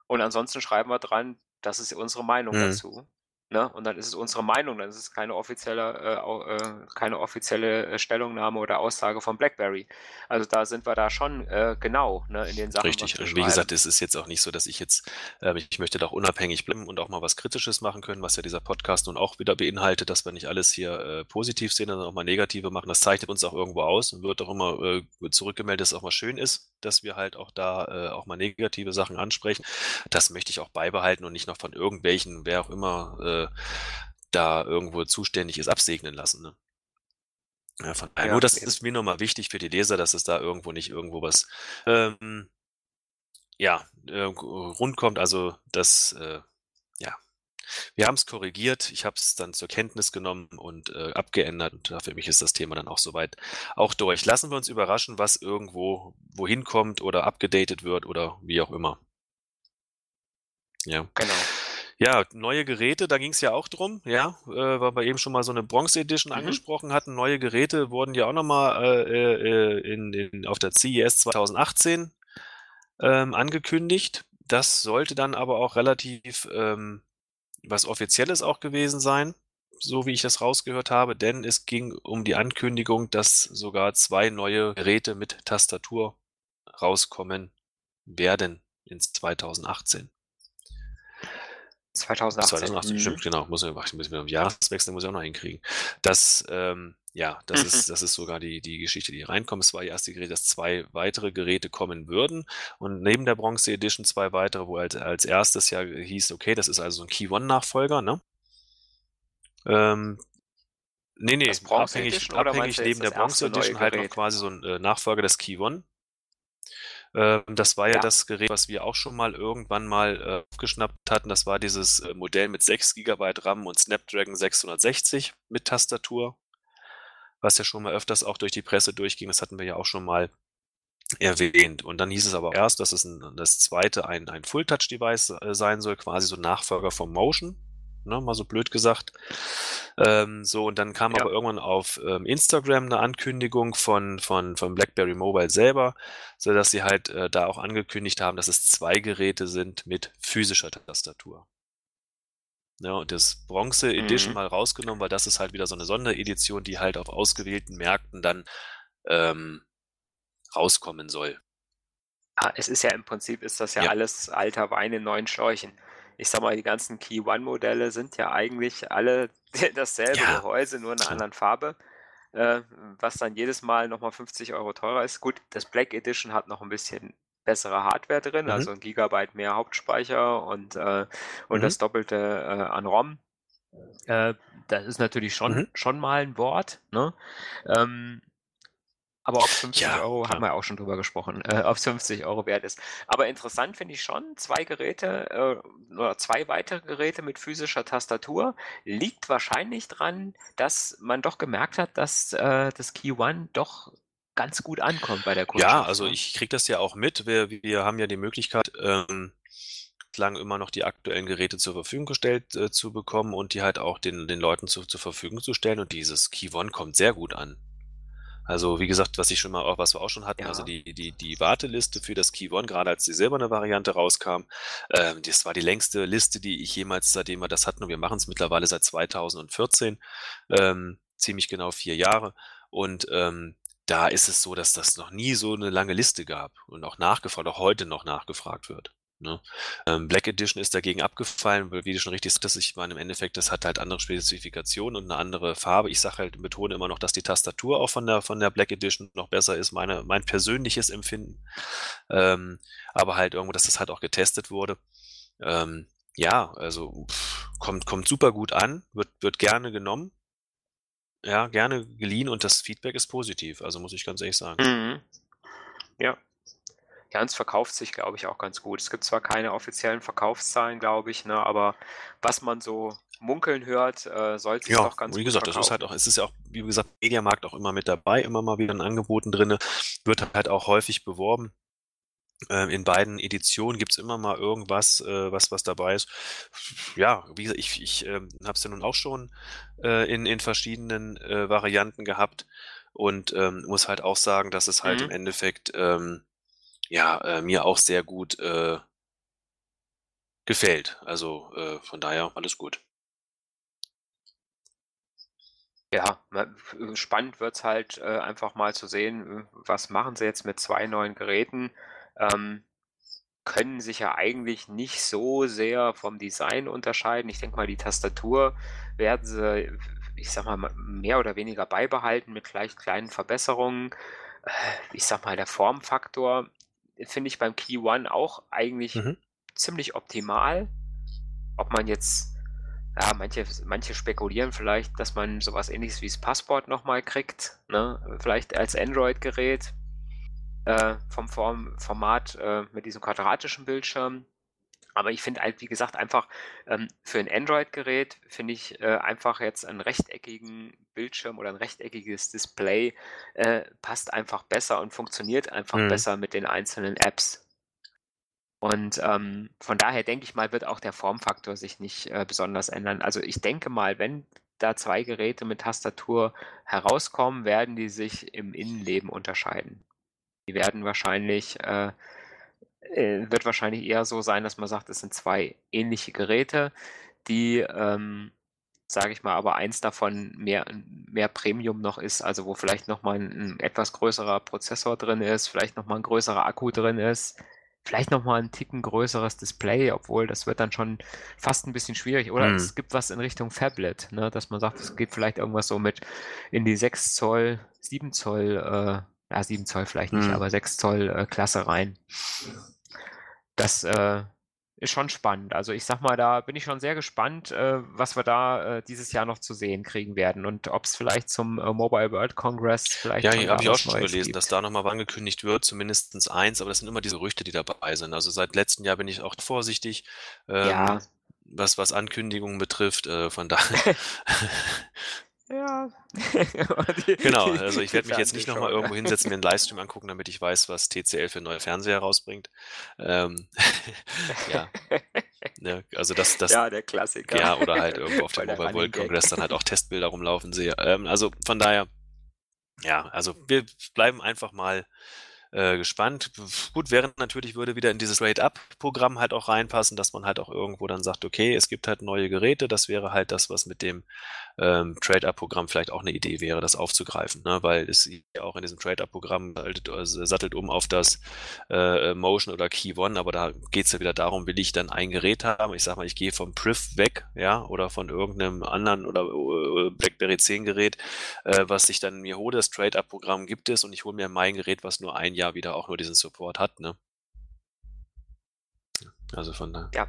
Und ansonsten schreiben wir dran, das ist unsere Meinung mhm. dazu. Ne? Und dann ist es unsere Meinung, dann ist es keine offizielle, äh, äh, keine offizielle äh, Stellungnahme oder Aussage von BlackBerry. Also da sind wir da schon äh, genau ne, in den Sachen. Richtig. Wie gesagt, es ist jetzt auch nicht so, dass ich jetzt, äh, ich möchte da auch unabhängig bleiben und auch mal was Kritisches machen können, was ja dieser Podcast nun auch wieder beinhaltet, dass wir nicht alles hier äh, positiv sehen, sondern auch mal negative machen. Das zeichnet uns auch irgendwo aus und wird auch immer äh, zurückgemeldet, dass es auch mal schön ist, dass wir halt auch da auch mal negative Sachen ansprechen. Das möchte ich auch beibehalten und nicht noch von irgendwelchen, wer auch immer, äh, da irgendwo zuständig ist, absegnen lassen. Ne? Ja, von, ja, nur das ist mir nochmal wichtig für die Leser, dass es da irgendwo nicht irgendwo was ähm, ja, äh, rund kommt. Also das, äh, ja, wir haben es korrigiert. Ich habe es dann zur Kenntnis genommen und äh, abgeändert. Und für mich ist das Thema dann auch soweit auch durch. Lassen wir uns überraschen, was irgendwo wohin kommt oder abgedatet wird oder wie auch immer. Ja. Genau. Ja, neue Geräte, da ging es ja auch drum, ja, äh, weil wir eben schon mal so eine Bronze Edition mhm. angesprochen hatten. Neue Geräte wurden ja auch nochmal äh, äh, in, in, auf der CES 2018 ähm, angekündigt. Das sollte dann aber auch relativ ähm, was Offizielles auch gewesen sein, so wie ich das rausgehört habe, denn es ging um die Ankündigung, dass sogar zwei neue Geräte mit Tastatur rauskommen werden in 2018. 2018. 2018, mhm. stimmt, genau. Muss, ich muss mit dem Jahreswechsel muss ich auch noch hinkriegen. Das, ähm, ja, das mhm. ist, das ist sogar die, die Geschichte, die reinkommt. Es war die erste Gerät, dass zwei weitere Geräte kommen würden. Und neben der Bronze Edition zwei weitere, wo als, als erstes ja hieß, okay, das ist also ein Key One-Nachfolger, ne? Ähm, nee, nee, abhängig, abhängig neben der Bronze Edition halt noch quasi so ein äh, Nachfolger des Key One. Ähm, das war ja, ja, das Gerät, was wir auch schon mal irgendwann mal äh, aufgeschnappt hatten. Das war dieses äh, Modell mit 6 GB RAM und Snapdragon 660 mit Tastatur, was ja schon mal öfters auch durch die Presse durchging. Das hatten wir ja auch schon mal erwähnt. Und dann hieß es aber erst, dass es ein, das zweite ein, ein Full-Touch-Device äh, sein soll, quasi so ein Nachfolger vom Motion ne, mal so blöd gesagt. Ähm, so, und dann kam ja. aber irgendwann auf ähm, Instagram eine Ankündigung von, von, von BlackBerry Mobile selber, so dass sie halt äh, da auch angekündigt haben, dass es zwei Geräte sind mit physischer Tastatur. Ja, und das Bronze Edition mhm. mal rausgenommen, weil das ist halt wieder so eine Sonderedition, die halt auf ausgewählten Märkten dann ähm, rauskommen soll. Ah, es ist ja im Prinzip ist das ja, ja. alles alter Wein in neuen Schläuchen ich sag mal, die ganzen Key One-Modelle sind ja eigentlich alle dasselbe ja. Gehäuse, nur in einer anderen Farbe. Äh, was dann jedes Mal nochmal 50 Euro teurer ist. Gut, das Black Edition hat noch ein bisschen bessere Hardware drin, mhm. also ein Gigabyte mehr Hauptspeicher und, äh, und mhm. das Doppelte äh, an ROM. Äh, das ist natürlich schon, mhm. schon mal ein Wort. Ne? Ähm, aber ob 50 ja, Euro, klar. haben wir auch schon drüber gesprochen, äh, ob 50 Euro wert ist. Aber interessant finde ich schon, zwei Geräte äh, oder zwei weitere Geräte mit physischer Tastatur liegt wahrscheinlich dran, dass man doch gemerkt hat, dass äh, das Key One doch ganz gut ankommt bei der Kundschaft. Ja, also ne? ich kriege das ja auch mit. Wir, wir haben ja die Möglichkeit, ähm, immer noch die aktuellen Geräte zur Verfügung gestellt äh, zu bekommen und die halt auch den, den Leuten zu, zur Verfügung zu stellen. Und dieses Key One kommt sehr gut an. Also wie gesagt, was ich schon mal auch, was wir auch schon hatten, ja. also die, die, die Warteliste für das Key One, gerade als die silberne Variante rauskam, ähm, das war die längste Liste, die ich jemals, seitdem wir das hatten, und wir machen es mittlerweile seit 2014, ähm, ziemlich genau vier Jahre. Und ähm, da ist es so, dass das noch nie so eine lange Liste gab und auch nachgefragt, auch heute noch nachgefragt wird. Ne? Ähm, Black Edition ist dagegen abgefallen, weil wie du schon richtig sagtest, ich meine im Endeffekt, das hat halt andere Spezifikationen und eine andere Farbe. Ich sage halt, betone immer noch, dass die Tastatur auch von der von der Black Edition noch besser ist, meine, mein persönliches Empfinden. Ähm, aber halt irgendwo, dass das halt auch getestet wurde. Ähm, ja, also pff, kommt, kommt super gut an, wird, wird gerne genommen. Ja, gerne geliehen und das Feedback ist positiv, also muss ich ganz ehrlich sagen. Mhm. Ja, es verkauft sich, glaube ich, auch ganz gut. Es gibt zwar keine offiziellen Verkaufszahlen, glaube ich, ne, aber was man so munkeln hört, äh, soll sich ja, doch ganz wie gesagt, verkaufen. das ist halt auch, es ist ja auch, wie gesagt, Mediamarkt auch immer mit dabei, immer mal wieder in Angeboten drin, wird halt auch häufig beworben. Ähm, in beiden Editionen gibt's immer mal irgendwas, äh, was, was dabei ist. Ja, wie gesagt, ich, ich äh, habe es ja nun auch schon äh, in, in verschiedenen äh, Varianten gehabt und ähm, muss halt auch sagen, dass es halt mhm. im Endeffekt ähm, ja, äh, mir auch sehr gut äh, gefällt. Also äh, von daher alles gut. Ja, spannend wird's halt, äh, einfach mal zu sehen, was machen sie jetzt mit 2 neuen Geräten? Ähm, können sich ja eigentlich nicht so sehr vom Design unterscheiden. Ich denke mal, die Tastatur werden sie, ich sage mal, mehr oder weniger beibehalten mit vielleicht kleinen Verbesserungen. Äh, ich sage mal, der Formfaktor finde ich beim Key One auch eigentlich Mhm. ziemlich optimal. Ob man jetzt ja, manche manche spekulieren vielleicht, dass man so was Ähnliches wie das Passport noch mal kriegt, ne? Vielleicht als Android-Gerät, äh, vom Form Format, äh, mit diesem quadratischen Bildschirm. Aber ich finde halt, wie gesagt, einfach, ähm, für 'n Android-Gerät finde ich, äh, einfach jetzt einen rechteckigen Bildschirm oder ein rechteckiges Display, äh, passt einfach besser und funktioniert einfach Mhm. besser mit den einzelnen Apps. Und, ähm, von daher denke ich mal, wird auch der Formfaktor sich nicht, äh, besonders ändern. Also, ich denke mal, wenn da 2 Geräte mit Tastatur herauskommen, werden die sich im Innenleben unterscheiden. Die werden wahrscheinlich, äh wird wahrscheinlich eher so sein, dass man sagt, es sind 2 ähnliche Geräte, die, ähm, sage ich mal, aber eins davon mehr mehr Premium noch ist, also wo vielleicht noch mal 'n etwas größerer Prozessor drin ist, vielleicht noch mal 'n größerer Akku drin ist, vielleicht noch mal 'n Ticken größeres Display, obwohl das wird dann schon fast 'n bisschen schwierig. Oder Mhm. es gibt was in Richtung Phablet, ne, dass man sagt, es geht vielleicht irgendwas so mit in die 6 Zoll, 7 Zoll, äh ja, 7 Zoll vielleicht nicht, Mhm. aber 6 Zoll, äh, Klasse rein. Das, äh, ist schon spannend. Also, ich sage mal, da bin ich schon sehr gespannt, äh, was wir da, äh, dieses Jahr noch zu sehen kriegen werden und ob's vielleicht zum, äh, Mobile World Congress vielleicht Ja, hier da habe ich auch schon Neues gelesen, dass gibt. da noch mal angekündigt wird, zumindest eins, aber das sind immer diese Gerüchte, die dabei sind. Also, seit letztem Jahr bin ich auch vorsichtig, Ja. ähm, was was Ankündigungen betrifft, äh, von daher Ja. Die Genau, also ich werde mich jetzt nicht noch mal Fernsehshow, irgendwo hinsetzen, mir 'n Livestream angucken, damit ich weiß, was TCL für neue Fernseher rausbringt. Ähm, ja, ne, also das das Ja, der Klassiker. ja, oder halt irgendwo auf dem Mobile Running World Gag. Congress dann halt auch Testbilder rumlaufen sehe. Ähm, also von daher ja, also wir bleiben einfach mal, äh, gespannt. Gut, wäre natürlich würde wieder in dieses Straight-up-Programm halt auch reinpassen, dass man halt auch irgendwo dann sagt: „Okay, es gibt halt neue Geräte.“ Das wäre halt das, was mit dem, ähm, Trade-up-Programm vielleicht auch 'ne Idee wäre, das aufzugreifen, ne? Weil es ja auch in diesem Trade-up-Programm also sattelt um auf das, äh, Motion oder Key One, aber da geht's ja wieder darum, will ich dann ein Gerät haben? Ich sage mal, ich gehe vom Priv weg, ja, oder von irgend 'nem anderen oder, äh, BlackBerry 10 Gerät, äh, was ich dann mir hole. Das Trade-up-Programm gibt es und ich hole mir mein Gerät, was nur 1 Jahr wieder auch nur diesen Support hat, ne? Also von da Ja.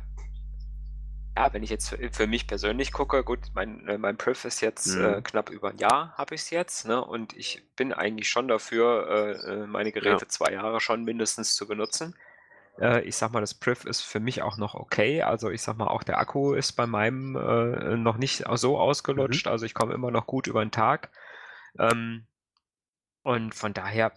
Ja, wenn ich jetzt für für mich persönlich gucke, gut, mein äh, mein Priv ist jetzt, äh, Mhm. knapp über 'n Jahr habe ich's jetzt, ne, und ich bin eigentlich schon dafür, äh, äh, meine Geräte Ja. 2 Jahre schon mindestens zu benutzen. Äh, ich sage mal, das Priv ist für mich auch noch okay. Also, ich sage mal, auch der Akku ist bei meinem, äh, noch nicht so Mhm. ausgelutscht. Also, ich komme immer noch gut über 'n Tag. Ähm, und von daher,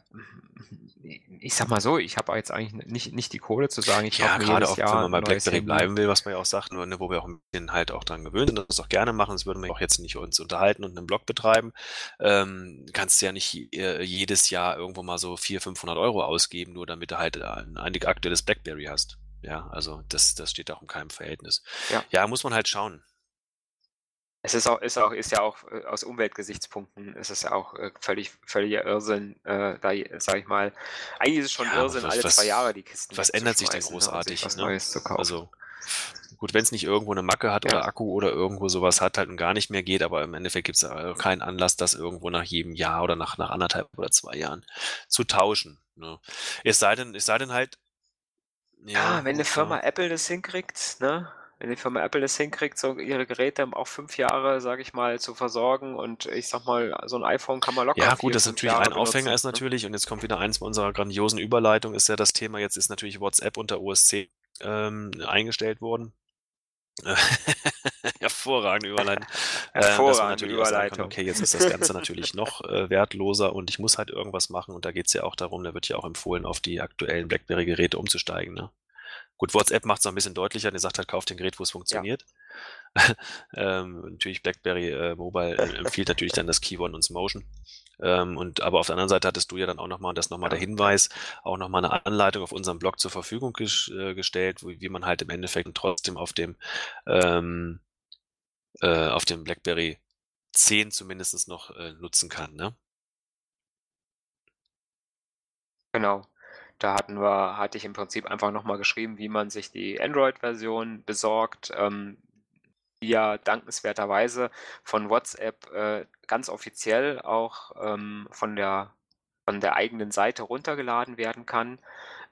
ich sage mal so, ich habe jetzt eigentlich nicht nicht die Kohle zu sagen, ich Ja, mir grade jedes auch, wenn Jahr man bei BlackBerry Handy. bleiben will, was man ja auch sagt, nur ne, wo wir auch 'n bisschen halt auch dran gewöhnt sind und das auch gerne machen, sonst würden wir auch jetzt nicht uns unterhalten und 'nen Blog betreiben. Ähm, kannst du ja nicht, äh, jedes Jahr irgendwo mal so 400, 500 € ausgeben, nur damit du halt ein ein aktuelles BlackBerry hast. Ja, also das das steht auch in keinem Verhältnis. Ja. Ja, muss man halt schauen. Es ist auch ist auch ist ja auch, äh, aus Umweltgesichtspunkten ist es ja auch, äh, völlig völliger Irrsinn, äh, da sage ich mal eigentlich ist es schon Ja, Irrsinn, was alle 2 Jahre die Kisten was ändert sich denn ne, sich großartig, was ne? Neues zu kaufen. Also, gut, wenn's nicht irgendwo 'ne Macke hat oder Ja. Akku oder irgendwo so was hat halt und gar nicht mehr geht, aber im Endeffekt gibt's da keinen Anlass, das irgendwo nach jedem Jahr oder nach nach 1,5 oder 2 Jahren zu tauschen, ne? Es sei denn es sei denn halt ja, Ja, wenn 'ne gut, Firma ja. Apple das hinkriegt, ne? Wenn die Firma Apple das hinkriegt, so ihre Geräte auch 5 Jahre, sage ich mal, zu versorgen und ich sage mal, so 'n iPhone kann man locker Ja 4, gut, das ist 5 natürlich Jahre ein Aufhänger benutzen, ist ne? natürlich und jetzt kommt wieder eins unserer grandiosen Überleitungen, ist ja das Thema, jetzt ist natürlich WhatsApp unter OS 10, ähm, eingestellt worden. Hervorragende Überleitung. Ähm, Hervorragende auch sagen kann: Überleitung. „Okay, jetzt ist das Ganze natürlich noch, äh, wertloser und ich muss halt irgendwas machen.“ Und da geht's ja auch darum da wird ja auch empfohlen, auf die aktuellen BlackBerry-Geräte umzusteigen, ne? Gut, WhatsApp macht's noch 'n bisschen deutlicher, der sagt halt: „Kauf dir 'n Gerät, wo's Ja. funktioniert.“ Ähm, natürlich BlackBerry, äh, Mobile empfiehlt natürlich dann das Key One und das Motion. Ähm, und aber auf der anderen Seite hattest du ja dann auch noch mal und das noch mal der Ja, ja. Hinweis, auch noch mal 'ne Anleitung auf unserem Blog zur Verfügung gesch äh, gestellt, wie wie man halt im Endeffekt trotzdem auf dem, ähm, äh, auf dem BlackBerry 10 zumindest noch äh, nutzen kann, ne? Genau. Da hatten wir hatte ich im Prinzip einfach noch mal geschrieben, wie man sich die Android-Version besorgt, ähm, die ja dankenswerterweise von WhatsApp, äh, ganz offiziell auch, ähm, von der von der eigenen Seite runtergeladen werden kann.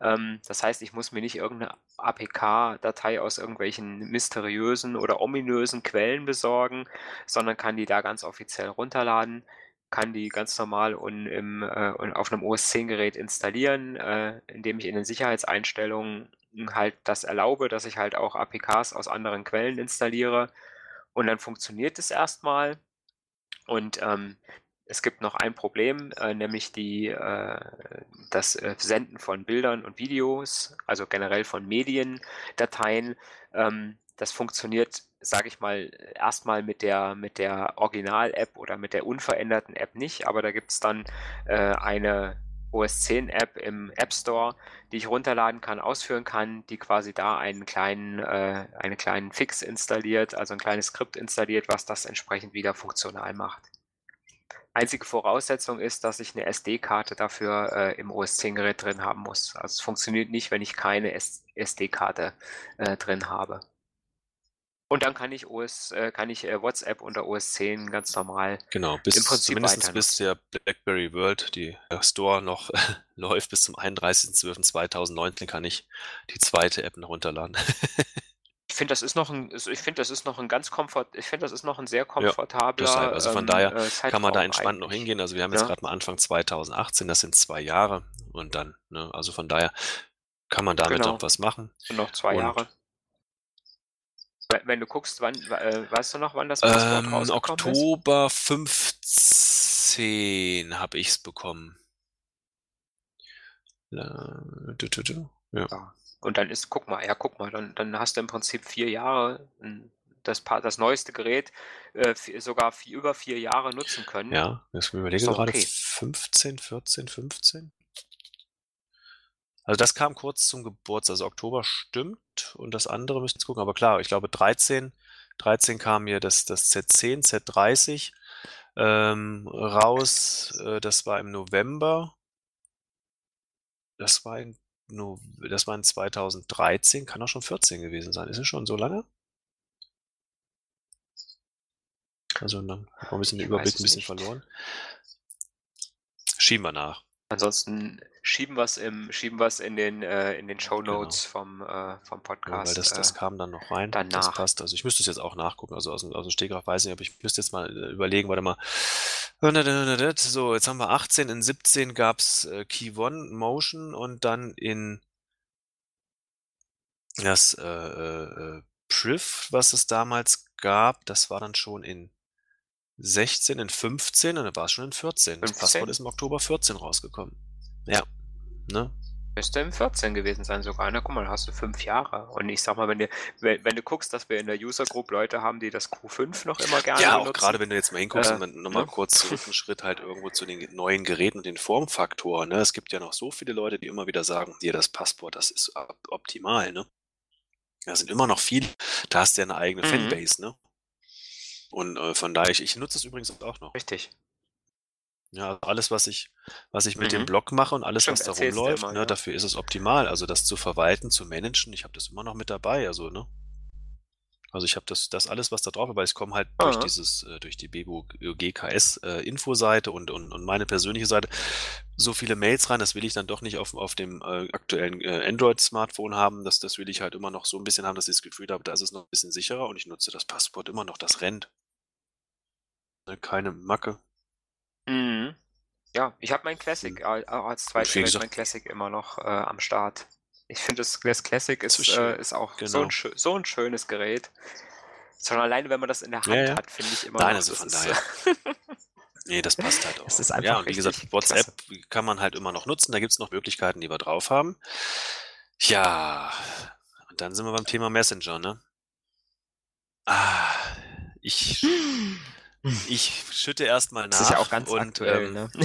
Ähm, das heißt, ich muss mir nicht irgendeine APK-Datei aus irgendwelchen mysteriösen oder ominösen Quellen besorgen, sondern kann die da ganz offiziell runterladen, kann die ganz normal und im, äh, und auf einem OS 10-Gerät installieren, äh, indem ich in den Sicherheitseinstellungen halt das erlaube, dass ich halt auch APKs aus anderen Quellen installiere. Und dann funktioniert es erstmal. Und ähm, es gibt noch ein Problem, äh, nämlich die, äh, das äh, Senden von Bildern und Videos, also generell von Mediendateien. Ähm, das funktioniert, sage ich mal, erstmal mit der, mit der Original-App oder mit der unveränderten App nicht, aber da gibt es dann äh, eine OS 10 App im App Store, die ich runterladen kann, ausführen kann, die quasi da einen kleinen, äh, einen kleinen Fix installiert, also ein kleines Skript installiert, was das entsprechend wieder funktional macht. Einzige Voraussetzung ist, dass ich eine SD-Karte dafür äh, im OS 10-Gerät drin haben muss. Also es funktioniert nicht, wenn ich keine SD-Karte äh, drin habe. Und dann kann ich OS, äh, kann ich äh, WhatsApp unter OS 10 ganz normal genau, bis, im Prinzip zumindest bis der BlackBerry World, die Store noch läuft bis zum 31.12.2019 kann ich die zweite App noch runterladen. ich finde, das ist noch ein, ich finde, das ist noch ein ganz komfort, ich finde, das ist noch ein sehr komfortabler. Ja, deshalb, also von ähm, daher äh, kann man da entspannt noch hingehen. Also wir haben jetzt ja. gerade mal Anfang 2018, das sind zwei Jahre und dann, ne, also von daher kann man damit genau. noch was machen. Und noch zwei und, Jahre. Wenn du guckst, wann, äh, weißt du noch, wann das Passwort ähm, Oktober ist? 15 habe ich es bekommen. Ja. Und dann ist, guck mal, ja, guck mal, dann, dann hast du im Prinzip vier Jahre das, das neueste Gerät äh, sogar vier, über vier Jahre nutzen können. Ja, ich überlege gerade okay. 15, 14, 15. Also das kam kurz zum Geburtstag, also Oktober stimmt und das andere müssten wir gucken, aber klar, ich glaube 13, 13 kam mir das, das Z10, Z30 ähm, raus, äh, das war im November. Das war in, no, das war in 2013, kann auch schon 14 gewesen sein. Ist es schon so lange? Also dann haben wir ein bisschen den Überblick ein bisschen nicht. verloren. Schieben wir nach. Ansonsten schieben wir es im, schieben wir in den, äh, in den Show genau. Notes genau. vom, äh, vom Podcast. Ja, weil das, das äh, kam dann noch rein. Danach. Das passt. Also ich müsste es jetzt auch nachgucken. Also aus, aus dem Stegreif weiß ich nicht, aber ich müsste jetzt mal äh, überlegen, warte mal. So, jetzt haben wir 18, in 17 gab's äh, Key One Motion und dann in das äh, äh, Priv, was es damals gab, das war dann schon in 16, in 15 und dann war es schon in 14. 15? Das Passwort ist im Oktober 14 rausgekommen. Ja. Ne? Müsste im 14 gewesen sein sogar. Na, guck mal, hast du fünf Jahre. Und ich sag mal, wenn du, wenn, wenn du guckst, dass wir in der User Group Leute haben, die das Q5 noch immer gerne Ja, auch gerade wenn du jetzt mal hinguckst äh, und nochmal ne? kurz zurück einen Schritt halt irgendwo zu den neuen Geräten und den Formfaktoren. Ne? Es gibt ja noch so viele Leute, die immer wieder sagen, dir das Passwort, das ist optimal. Ne? Da sind immer noch viele. Da hast du ja eine eigene mhm. Fanbase. Ne? Und äh, von daher, ich, ich nutze es übrigens auch noch. Richtig. Ja, also alles, was ich, was ich mit dem mhm. Blog mache und alles, Stimmt, was da rumläuft, immer, ne, ja. dafür ist es optimal. Also das zu verwalten, zu managen, ich habe das immer noch mit dabei. Also, ne? Also ich habe das, das alles, was da drauf ist, weil ich komme halt durch dieses, äh, durch die Bebo GKS äh, Infoseite und, und, und meine persönliche Seite so viele Mails rein, das will ich dann doch nicht auf, auf dem äh, aktuellen äh, Android-Smartphone haben. Das, das will ich halt immer noch so ein bisschen haben, dass ich das Gefühl habe, da ist es noch ein bisschen sicherer und ich nutze das Passwort immer noch, das rennt. Ne, keine Macke. Mhm. Ja, ich habe mein Classic mhm. als zweites mein Classic immer noch äh, am Start. Ich finde, das, das Classic ist, so äh, ist auch genau. so, ein, so ein schönes Gerät. Schon alleine, wenn man das in der Hand ja, ja. hat, finde ich immer Nein, also von daher. nee, das passt halt auch. Es ist einfach ja, und wie gesagt, WhatsApp klasse. kann man halt immer noch nutzen. Da gibt es noch Möglichkeiten, die wir drauf haben. Ja, und dann sind wir beim Thema Messenger, ne? Ah, ich Ich schütte erstmal nach. Das ist ja auch ganz und, aktuell, ähm, ne?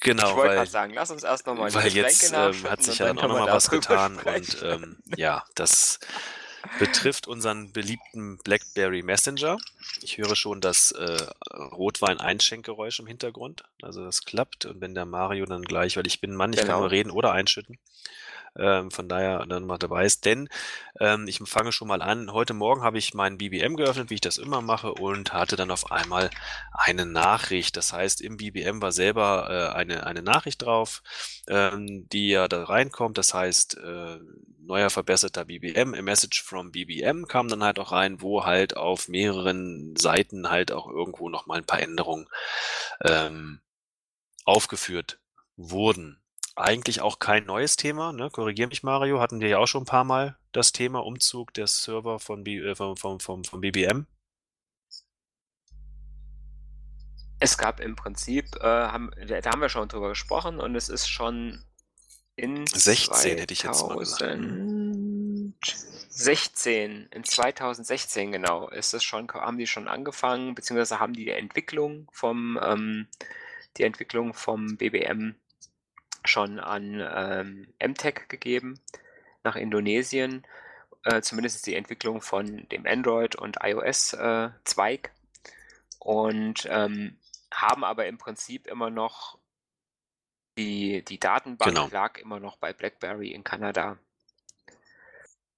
Genau, ich wollte gerade sagen, lass uns erst nochmal Weil jetzt ähm, hat sich ja dann auch nochmal was getan und ähm, ja, das betrifft unseren beliebten BlackBerry Messenger. Ich höre schon das äh, Rotwein-Einschenkgeräusch im Hintergrund. Also das klappt. Und wenn der Mario dann gleich, weil ich bin ein Mann, ich genau. kann nur reden oder einschütten. Ähm, von daher dann mal dabei ist. Denn ähm, ich fange schon mal an. Heute Morgen habe ich meinen BBM geöffnet, wie ich das immer mache, und hatte dann auf einmal eine Nachricht. Das heißt, im BBM war selber äh, eine, eine Nachricht drauf, ähm, die ja da reinkommt. Das heißt, äh, neuer verbesserter BBM, a message from BBM kam dann halt auch rein, wo halt auf mehreren Seiten halt auch irgendwo nochmal ein paar Änderungen ähm, aufgeführt wurden eigentlich auch kein neues Thema, ne? Korrigiere mich, Mario. Hatten wir ja auch schon ein paar Mal das Thema Umzug der Server von, B, äh, vom, vom, vom, vom BBM. Es gab im Prinzip, äh, haben, da haben wir schon drüber gesprochen und es ist schon in 16 hätte ich jetzt mal gesagt. 16, in 2016 genau, ist es schon, haben die schon angefangen, beziehungsweise haben die die Entwicklung vom, ähm, die Entwicklung vom BBM schon an ähm, MTech gegeben nach Indonesien, äh, zumindest die Entwicklung von dem Android- und iOS-Zweig äh, und ähm, haben aber im Prinzip immer noch die, die Datenbank genau. lag immer noch bei BlackBerry in Kanada.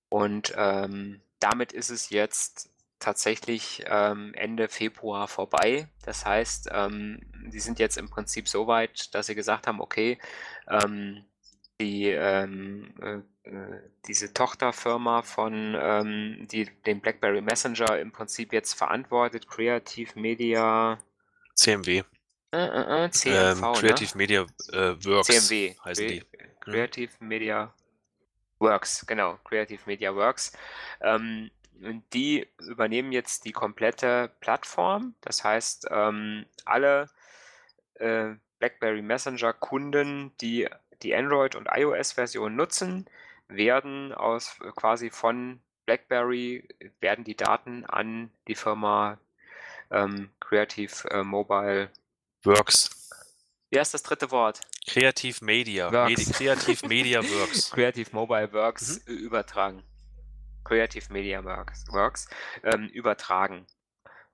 Und ähm, damit ist es jetzt tatsächlich ähm, Ende Februar vorbei. Das heißt, ähm, die sind jetzt im Prinzip so weit, dass sie gesagt haben, okay, ähm, die, ähm, äh, äh, diese Tochterfirma von, ähm, die den BlackBerry Messenger im Prinzip jetzt verantwortet, Creative Media CMW. Äh, äh, äh CMV, ähm, Creative ne? Media äh, Works CMW heißen die. Creative Media Works, genau, Creative Media Works. Ähm, die übernehmen jetzt die komplette Plattform. Das heißt, ähm, alle äh, BlackBerry Messenger Kunden, die die Android- und iOS-Version nutzen, werden aus quasi von BlackBerry werden die Daten an die Firma ähm, Creative äh, Mobile Works. Wie heißt das dritte Wort? Creative Media. Medi Creative Media Works. Creative Mobile Works mhm. übertragen. Creative Media Works, Works ähm, übertragen.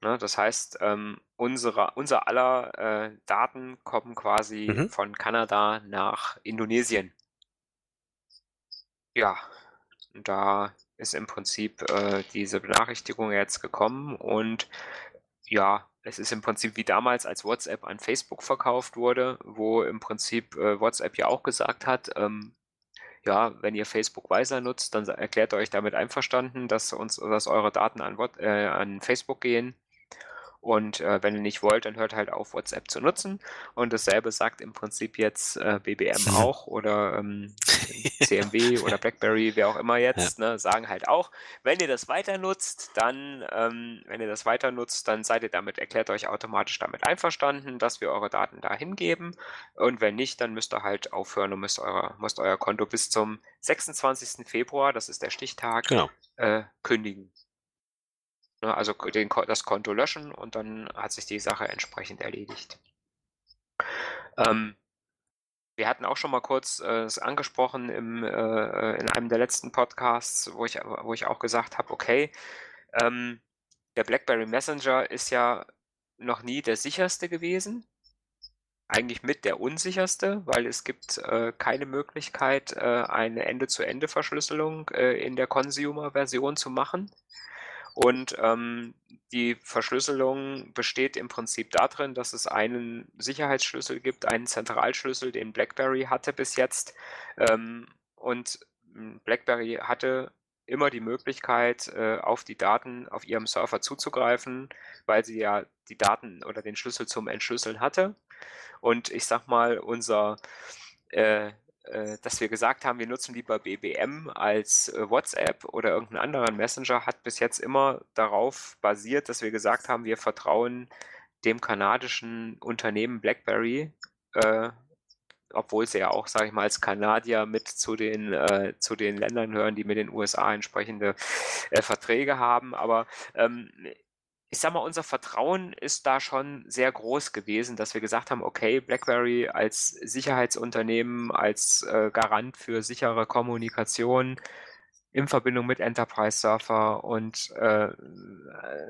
Ne, das heißt, ähm, unsere, unser aller äh, Daten kommen quasi mhm. von Kanada nach Indonesien. Ja, da ist im Prinzip äh, diese Benachrichtigung jetzt gekommen und ja, es ist im Prinzip wie damals, als WhatsApp an Facebook verkauft wurde, wo im Prinzip äh, WhatsApp ja auch gesagt hat, ähm, ja, wenn ihr Facebook weiter nutzt, dann erklärt euch damit einverstanden, dass uns, dass eure Daten an, äh, an Facebook gehen. Und äh, wenn ihr nicht wollt, dann hört halt auf, WhatsApp zu nutzen. Und dasselbe sagt im Prinzip jetzt äh, BBM auch oder ähm, CMW oder BlackBerry, wer auch immer jetzt, ja. ne, sagen halt auch, wenn ihr das weiter nutzt, dann, ähm, wenn ihr das weiter nutzt, dann seid ihr damit, erklärt euch automatisch damit einverstanden, dass wir eure Daten da hingeben. Und wenn nicht, dann müsst ihr halt aufhören und müsst, eure, müsst euer Konto bis zum 26. Februar, das ist der Stichtag, genau. äh, kündigen. Ne, also den, das Konto löschen und dann hat sich die Sache entsprechend erledigt. Ähm, wir hatten auch schon mal kurz äh, angesprochen im, äh, in einem der letzten Podcasts, wo ich, wo ich auch gesagt habe, okay, ähm, der BlackBerry Messenger ist ja noch nie der sicherste gewesen. Eigentlich mit der unsicherste, weil es gibt äh, keine Möglichkeit, äh, eine Ende-zu-Ende-Verschlüsselung äh, in der Consumer-Version zu machen. Und ähm, die Verschlüsselung besteht im Prinzip darin, dass es einen Sicherheitsschlüssel gibt, einen Zentralschlüssel, den BlackBerry hatte bis jetzt. Ähm, und hm, BlackBerry hatte immer die Möglichkeit, äh, auf die Daten auf ihrem Server zuzugreifen, weil sie ja die Daten oder den Schlüssel zum Entschlüsseln hatte. Und ich sag mal, unser äh, dass wir gesagt haben, wir nutzen lieber BBM als äh, WhatsApp oder irgendeinen anderen Messenger, hat bis jetzt immer darauf basiert, dass wir gesagt haben, wir vertrauen dem kanadischen Unternehmen BlackBerry, äh, obwohl sie ja auch, sage ich mal, als Kanadier mit zu den, äh, zu den Ländern hören, die mit den USA entsprechende äh, Verträge haben. Aber ähm, ich sag mal, unser Vertrauen ist da schon sehr groß gewesen, dass wir gesagt haben, okay, BlackBerry als Sicherheitsunternehmen, als äh, Garant für sichere Kommunikation in Verbindung mit Enterprise Surfer und äh,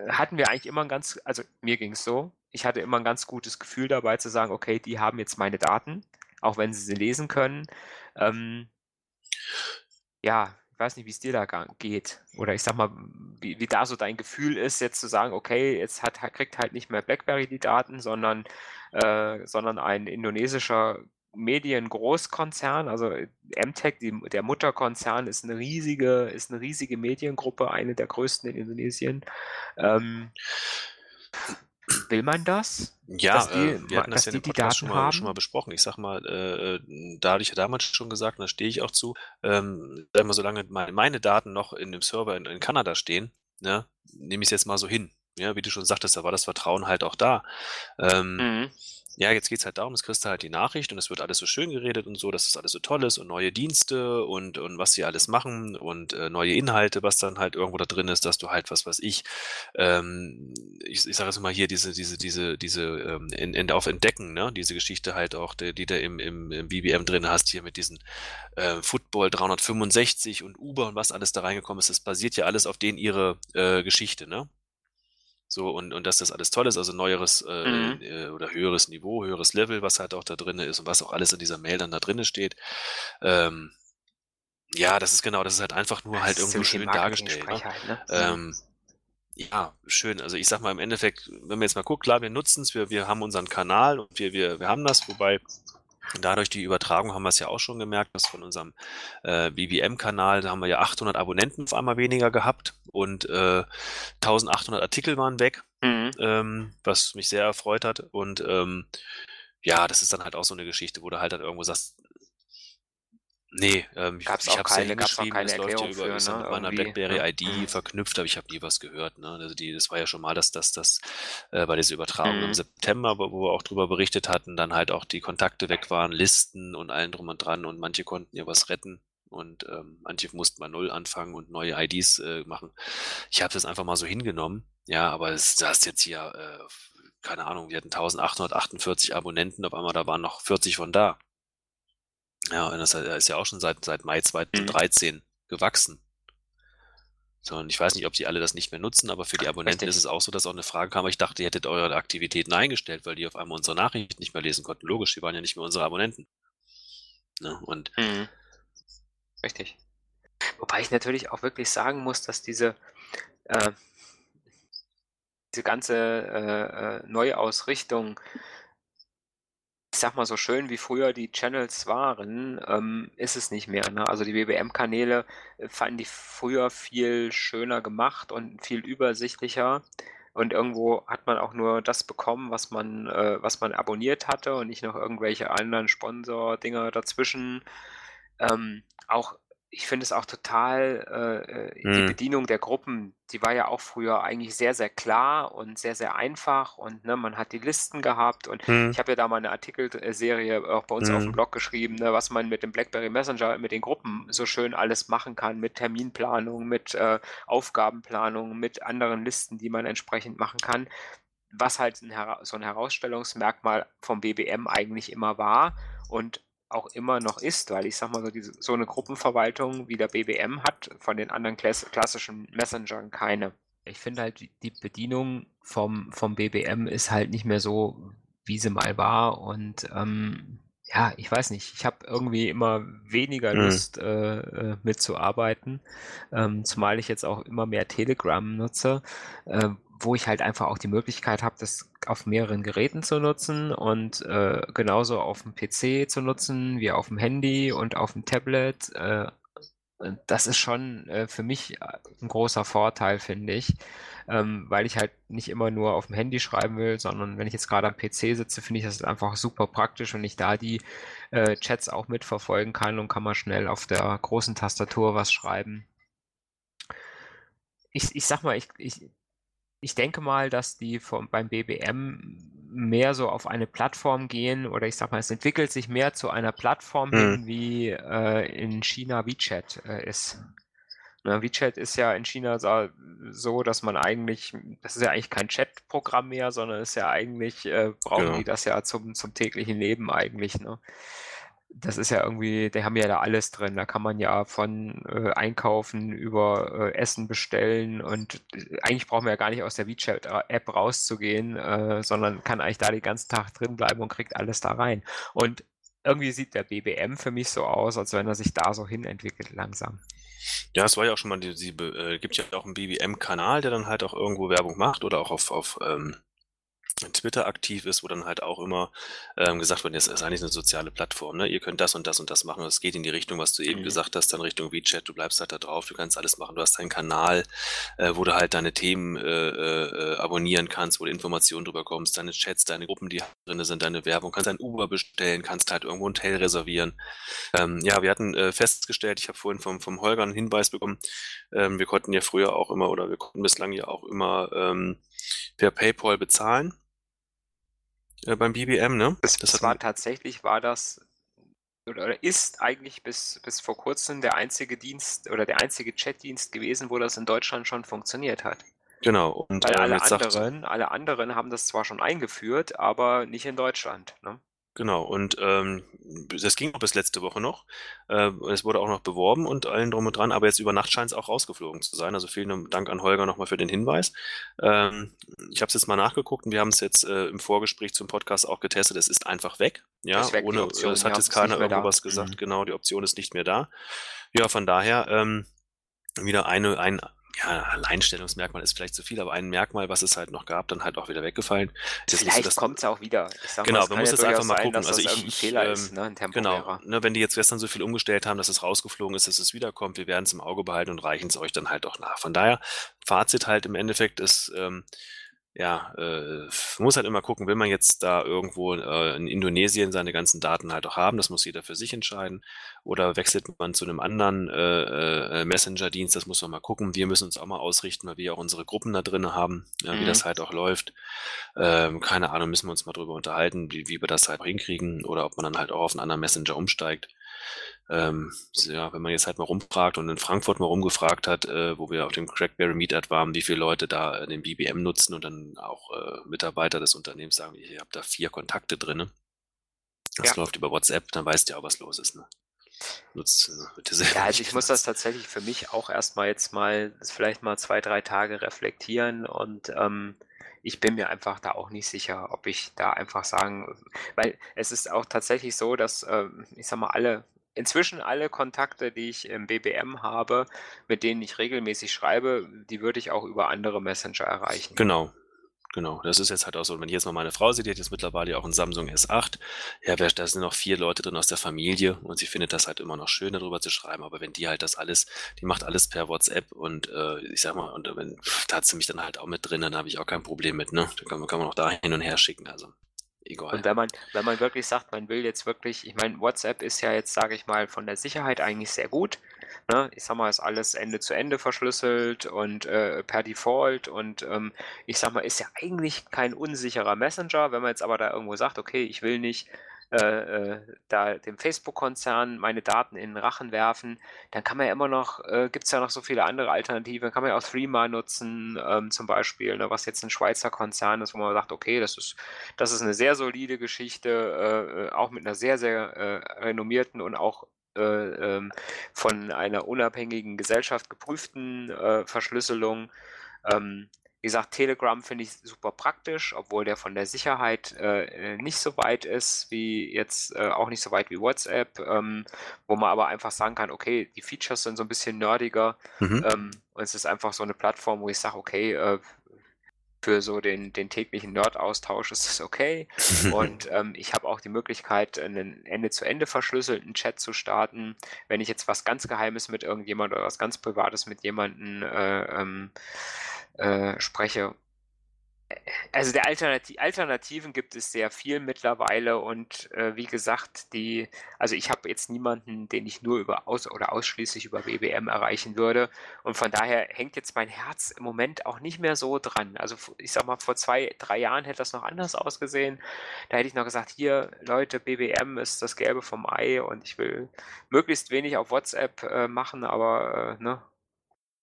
hatten wir eigentlich immer ein ganz, also mir ging es so, ich hatte immer ein ganz gutes Gefühl dabei zu sagen, okay, die haben jetzt meine Daten, auch wenn sie sie lesen können. Ähm, ja, weiß nicht, wie es dir da geht. Oder ich sag mal, wie, wie da so dein Gefühl ist, jetzt zu sagen, okay, jetzt hat, kriegt halt nicht mehr BlackBerry die Daten, sondern, äh, sondern ein indonesischer Mediengroßkonzern, also MTech, die, der Mutterkonzern, ist eine riesige, ist eine riesige Mediengruppe, eine der größten in Indonesien. Ähm, will man das? Ja, die, äh, wir hatten das ja in dem Podcast schon mal, schon mal, besprochen. Ich sag mal, äh, äh, da hatte ich ja damals schon gesagt, und da stehe ich auch zu, ähm, mal, solange meine Daten noch in dem Server in, in Kanada stehen, ne, nehme ich es jetzt mal so hin. Ja, wie du schon sagtest, da war das Vertrauen halt auch da. Ähm, mhm ja, jetzt geht's halt darum, es kriegst du halt die Nachricht und es wird alles so schön geredet und so, dass das alles so toll ist und neue Dienste und, und was sie alles machen und äh, neue Inhalte, was dann halt irgendwo da drin ist, dass du halt, was weiß ich, ähm, ich, ich sage jetzt mal hier, diese, diese, diese, diese ähm, in, in, auf Entdecken, ne, diese Geschichte halt auch, die, die du im, im, im BBM drin hast, hier mit diesen äh, Football 365 und Uber und was alles da reingekommen ist, das basiert ja alles auf denen ihre äh, Geschichte, ne? So, und, und dass das alles toll ist, also neueres äh, mhm. äh, oder höheres Niveau, höheres Level, was halt auch da drin ist und was auch alles in dieser Mail dann da drin steht. Ähm, ja, das ist genau, das ist halt einfach nur das halt irgendwo schön dargestellt. Ne? Ne? Ähm, ja, schön. Also ich sag mal im Endeffekt, wenn man jetzt mal guckt, klar, wir nutzen es, wir, wir haben unseren Kanal und wir, wir, wir haben das, wobei Dadurch die Übertragung haben wir es ja auch schon gemerkt, dass von unserem äh, BBM-Kanal, da haben wir ja 800 Abonnenten auf einmal weniger gehabt und äh, 1800 Artikel waren weg, mhm. ähm, was mich sehr erfreut hat. Und ähm, ja, das ist dann halt auch so eine Geschichte, wo du halt dann irgendwo sagst, Nee, ähm, gab's ich, ich habe es ja hingeschrieben, es läuft ja über für, ne? mit meiner BlackBerry ja. ID mhm. verknüpft, aber ich habe nie was gehört. Ne? Also die, das war ja schon mal, dass das, das äh, bei dieser Übertragung mhm. im September, wo wir auch drüber berichtet hatten, dann halt auch die Kontakte weg waren, Listen und allen drum und dran und manche konnten ja was retten und ähm, manche mussten bei Null anfangen und neue IDs äh, machen. Ich habe das einfach mal so hingenommen, ja, aber es, du hast jetzt hier, äh, keine Ahnung, wir hatten 1848 Abonnenten, auf einmal da waren noch 40 von da. Ja, und das ist ja auch schon seit, seit Mai 2013 mhm. gewachsen. So, und ich weiß nicht, ob sie alle das nicht mehr nutzen, aber für die Abonnenten Richtig. ist es auch so, dass auch eine Frage kam, ich dachte, ihr hättet eure Aktivitäten eingestellt, weil die auf einmal unsere Nachrichten nicht mehr lesen konnten. Logisch, die waren ja nicht mehr unsere Abonnenten. Ne? Und mhm. Richtig. Wobei ich natürlich auch wirklich sagen muss, dass diese, äh, diese ganze äh, äh Neuausrichtung ich sag mal, so schön wie früher die Channels waren, ähm, ist es nicht mehr. Ne? Also die BBM-Kanäle äh, fanden die früher viel schöner gemacht und viel übersichtlicher. Und irgendwo hat man auch nur das bekommen, was man, äh, was man abonniert hatte und nicht noch irgendwelche anderen Sponsor-Dinger dazwischen. Ähm, auch ich finde es auch total, äh, äh, die mhm. Bedienung der Gruppen, die war ja auch früher eigentlich sehr, sehr klar und sehr, sehr einfach und ne, man hat die Listen gehabt und mhm. ich habe ja da mal eine Artikelserie auch bei uns mhm. auf dem mhm. Blog geschrieben, ne, was man mit dem BlackBerry Messenger, mit den Gruppen so schön alles machen kann, mit Terminplanung, mit äh, Aufgabenplanung, mit anderen Listen, die man entsprechend machen kann, was halt ein, so ein Herausstellungsmerkmal vom BBM eigentlich immer war und auch immer noch ist, weil ich sag mal so, diese, so eine Gruppenverwaltung wie der BBM hat von den anderen klassischen Messengern keine. Ich finde halt, die Bedienung vom, vom BBM ist halt nicht mehr so, wie sie mal war und ähm, ja, ich weiß nicht, ich habe irgendwie immer weniger mhm. Lust äh, äh, mitzuarbeiten, ähm, zumal ich jetzt auch immer mehr Telegram nutze, äh, wo ich halt einfach auch die Möglichkeit habe, das auf mehreren Geräten zu nutzen und äh, genauso auf dem PC zu nutzen, wie auf dem Handy und auf dem Tablet. Äh, das ist schon äh, für mich äh, ein großer Vorteil, finde ich, ähm, weil ich halt nicht immer nur auf dem Handy schreiben will, sondern wenn ich jetzt gerade am PC sitze, finde ich das einfach super praktisch und ich da die äh, Chats auch mitverfolgen kann und kann man schnell auf der großen Tastatur was schreiben. Ich, ich sag mal, ich, ich, ich denke mal, dass die vom, beim BBM mehr so auf eine Plattform gehen oder ich sag mal, es entwickelt sich mehr zu einer Plattform mhm. hin, wie äh, in China WeChat äh, ist. Na, WeChat ist ja in China so, dass man eigentlich, das ist ja eigentlich kein Chat-Programm mehr, sondern ist ja eigentlich, äh, brauchen genau. die das ja zum, zum täglichen Leben eigentlich. Ne? Das ist ja irgendwie, die haben ja da alles drin. Da kann man ja von äh, einkaufen über äh, Essen bestellen und äh, eigentlich brauchen wir ja gar nicht aus der WeChat-App rauszugehen, äh, sondern kann eigentlich da den ganzen Tag drin bleiben und kriegt alles da rein. Und irgendwie sieht der BBM für mich so aus, als wenn er sich da so hin entwickelt langsam. Ja, es war ja auch schon mal, die, die äh, gibt ja auch einen BBM-Kanal, der dann halt auch irgendwo Werbung macht oder auch auf, auf ähm, Twitter aktiv ist, wo dann halt auch immer ähm, gesagt wird, das ist eigentlich eine soziale Plattform, ne? Ihr könnt das und das und das machen. Es geht in die Richtung, was du eben mhm. gesagt hast, dann Richtung WeChat, du bleibst halt da drauf, du kannst alles machen, du hast deinen Kanal, äh, wo du halt deine Themen äh, äh, abonnieren kannst, wo du Informationen drüber kommst, deine Chats, deine Gruppen, die drin sind, deine Werbung, kannst ein Uber bestellen, kannst halt irgendwo ein Hotel reservieren. Ähm, ja, wir hatten äh, festgestellt, ich habe vorhin vom, vom Holger einen Hinweis bekommen, ähm, wir konnten ja früher auch immer oder wir konnten bislang ja auch immer ähm, per PayPal bezahlen äh, beim BBM, ne? Das, das, war tatsächlich, war das oder ist eigentlich bis, bis vor kurzem der einzige Dienst oder der einzige Chatdienst gewesen, wo das in Deutschland schon funktioniert hat. Genau. Und Weil äh, alle, anderen, alle anderen haben das zwar schon eingeführt, aber nicht in Deutschland. Ne? Genau, und ähm, das ging auch bis letzte Woche noch. Äh, es wurde auch noch beworben und allen drum und dran, aber jetzt über Nacht scheint es auch rausgeflogen zu sein. Also vielen Dank an Holger nochmal für den Hinweis. Ähm, ich habe es jetzt mal nachgeguckt und wir haben es jetzt äh, im Vorgespräch zum Podcast auch getestet. Es ist einfach weg. Ja, weg, ohne, Option, es hat jetzt keiner irgendwas gesagt. Mhm. Genau, die Option ist nicht mehr da. Ja, von daher ähm, wieder eine, ein ja, Alleinstellungsmerkmal ist vielleicht zu viel, aber ein Merkmal, was es halt noch gab, dann halt auch wieder weggefallen. Das vielleicht kommt es auch wieder. genau, man muss jetzt einfach mal gucken. also ich, ich Fehler ähm, ist, ne, genau, ne, wenn die jetzt gestern so viel umgestellt haben, dass es rausgeflogen ist, dass es wiederkommt, wir werden es im Auge behalten und reichen es euch dann halt auch nach. Von daher, Fazit halt im Endeffekt ist, ähm, ja, äh, muss halt immer gucken, will man jetzt da irgendwo äh, in Indonesien seine ganzen Daten halt auch haben, das muss jeder für sich entscheiden, oder wechselt man zu einem anderen äh, äh, Messenger-Dienst, das muss man mal gucken. Wir müssen uns auch mal ausrichten, weil wir auch unsere Gruppen da drin haben, ja, mhm. wie das halt auch läuft. Ähm, keine Ahnung, müssen wir uns mal drüber unterhalten, wie, wie wir das halt hinkriegen, oder ob man dann halt auch auf einen anderen Messenger umsteigt ähm, ja, wenn man jetzt halt mal rumfragt und in Frankfurt mal rumgefragt hat, äh, wo wir auf dem Crackberry Meetup waren, wie viele Leute da den BBM nutzen und dann auch äh, Mitarbeiter des Unternehmens sagen, ich habe da vier Kontakte drin. Das ja. läuft über WhatsApp, dann weißt du ja auch, was los ist. Ne? Nutzt, äh, ja, also ich muss das tatsächlich für mich auch erstmal jetzt mal, vielleicht mal zwei, drei Tage reflektieren und ähm, ich bin mir einfach da auch nicht sicher, ob ich da einfach sagen, weil es ist auch tatsächlich so, dass, äh, ich sag mal, alle inzwischen alle Kontakte, die ich im BBM habe, mit denen ich regelmäßig schreibe, die würde ich auch über andere Messenger erreichen. Genau. Genau, das ist jetzt halt auch so, wenn ich jetzt mal meine Frau sehe, die hat jetzt mittlerweile auch einen Samsung S8, ja, da sind noch vier Leute drin aus der Familie und sie findet das halt immer noch schön, darüber zu schreiben, aber wenn die halt das alles, die macht alles per WhatsApp und äh, ich sag mal, und wenn, da hat sie mich dann halt auch mit drin, dann habe ich auch kein Problem mit, ne? Da kann, kann man auch da hin und her schicken, also egal. Und wenn man, wenn man wirklich sagt, man will jetzt wirklich, ich meine, WhatsApp ist ja jetzt, sage ich mal, von der Sicherheit eigentlich sehr gut. Ne? Ich sag mal, ist alles Ende zu Ende verschlüsselt und äh, per Default und ähm, ich sag mal, ist ja eigentlich kein unsicherer Messenger. Wenn man jetzt aber da irgendwo sagt, okay, ich will nicht äh, äh, da dem Facebook-Konzern meine Daten in den Rachen werfen, dann kann man ja immer noch, äh, gibt es ja noch so viele andere Alternativen, kann man ja auch Threema nutzen, ähm, zum Beispiel, ne, was jetzt ein Schweizer Konzern ist, wo man sagt, okay, das ist, das ist eine sehr solide Geschichte, äh, äh auch mit einer sehr, sehr äh, renommierten und auch ähm, von einer unabhängigen Gesellschaft geprüften Verschlüsselung. Ähm, gesagt, Telegram finde ich super praktisch, obwohl der von der Sicherheit äh, nicht so weit ist, wie jetzt äh, auch nicht so weit wie WhatsApp, ähm, wo man aber einfach sagen kann, okay, die Features sind so ein bisschen nerdiger mhm. ähm, und es ist einfach so eine Plattform, wo ich sage, okay, äh, für so den, den täglichen Nerd-Austausch ist das okay. Und ähm, ich habe auch die Möglichkeit, einen Ende-zu-Ende verschlüsselten Chat zu starten. Wenn ich jetzt was ganz Geheimes mit irgendjemand oder was ganz Privates mit jemandem äh, ähm, äh, spreche. Also der Alternati Alternativen gibt es sehr viel mittlerweile und äh, wie gesagt, die, also ich habe jetzt niemanden, den ich nur über aus oder ausschließlich über BBM erreichen würde. Und von daher hängt jetzt mein Herz im Moment auch nicht mehr so dran. Also ich sag mal, vor zwei, drei Jahren hätte das noch anders ausgesehen. Da hätte ich noch gesagt, hier, Leute, BBM ist das Gelbe vom Ei und ich will möglichst wenig auf WhatsApp äh, machen, aber äh, ne,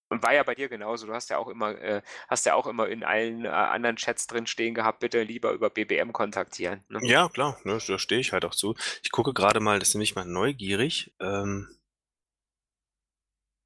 Und war ja bei dir genauso. Du hast ja auch immer, äh, hast ja auch immer in allen äh, anderen Chats drin stehen gehabt, bitte lieber über BBM kontaktieren. Ne? Ja, klar, ne, da stehe ich halt auch zu. Ich gucke gerade mal, das ist nämlich mal neugierig. Ähm,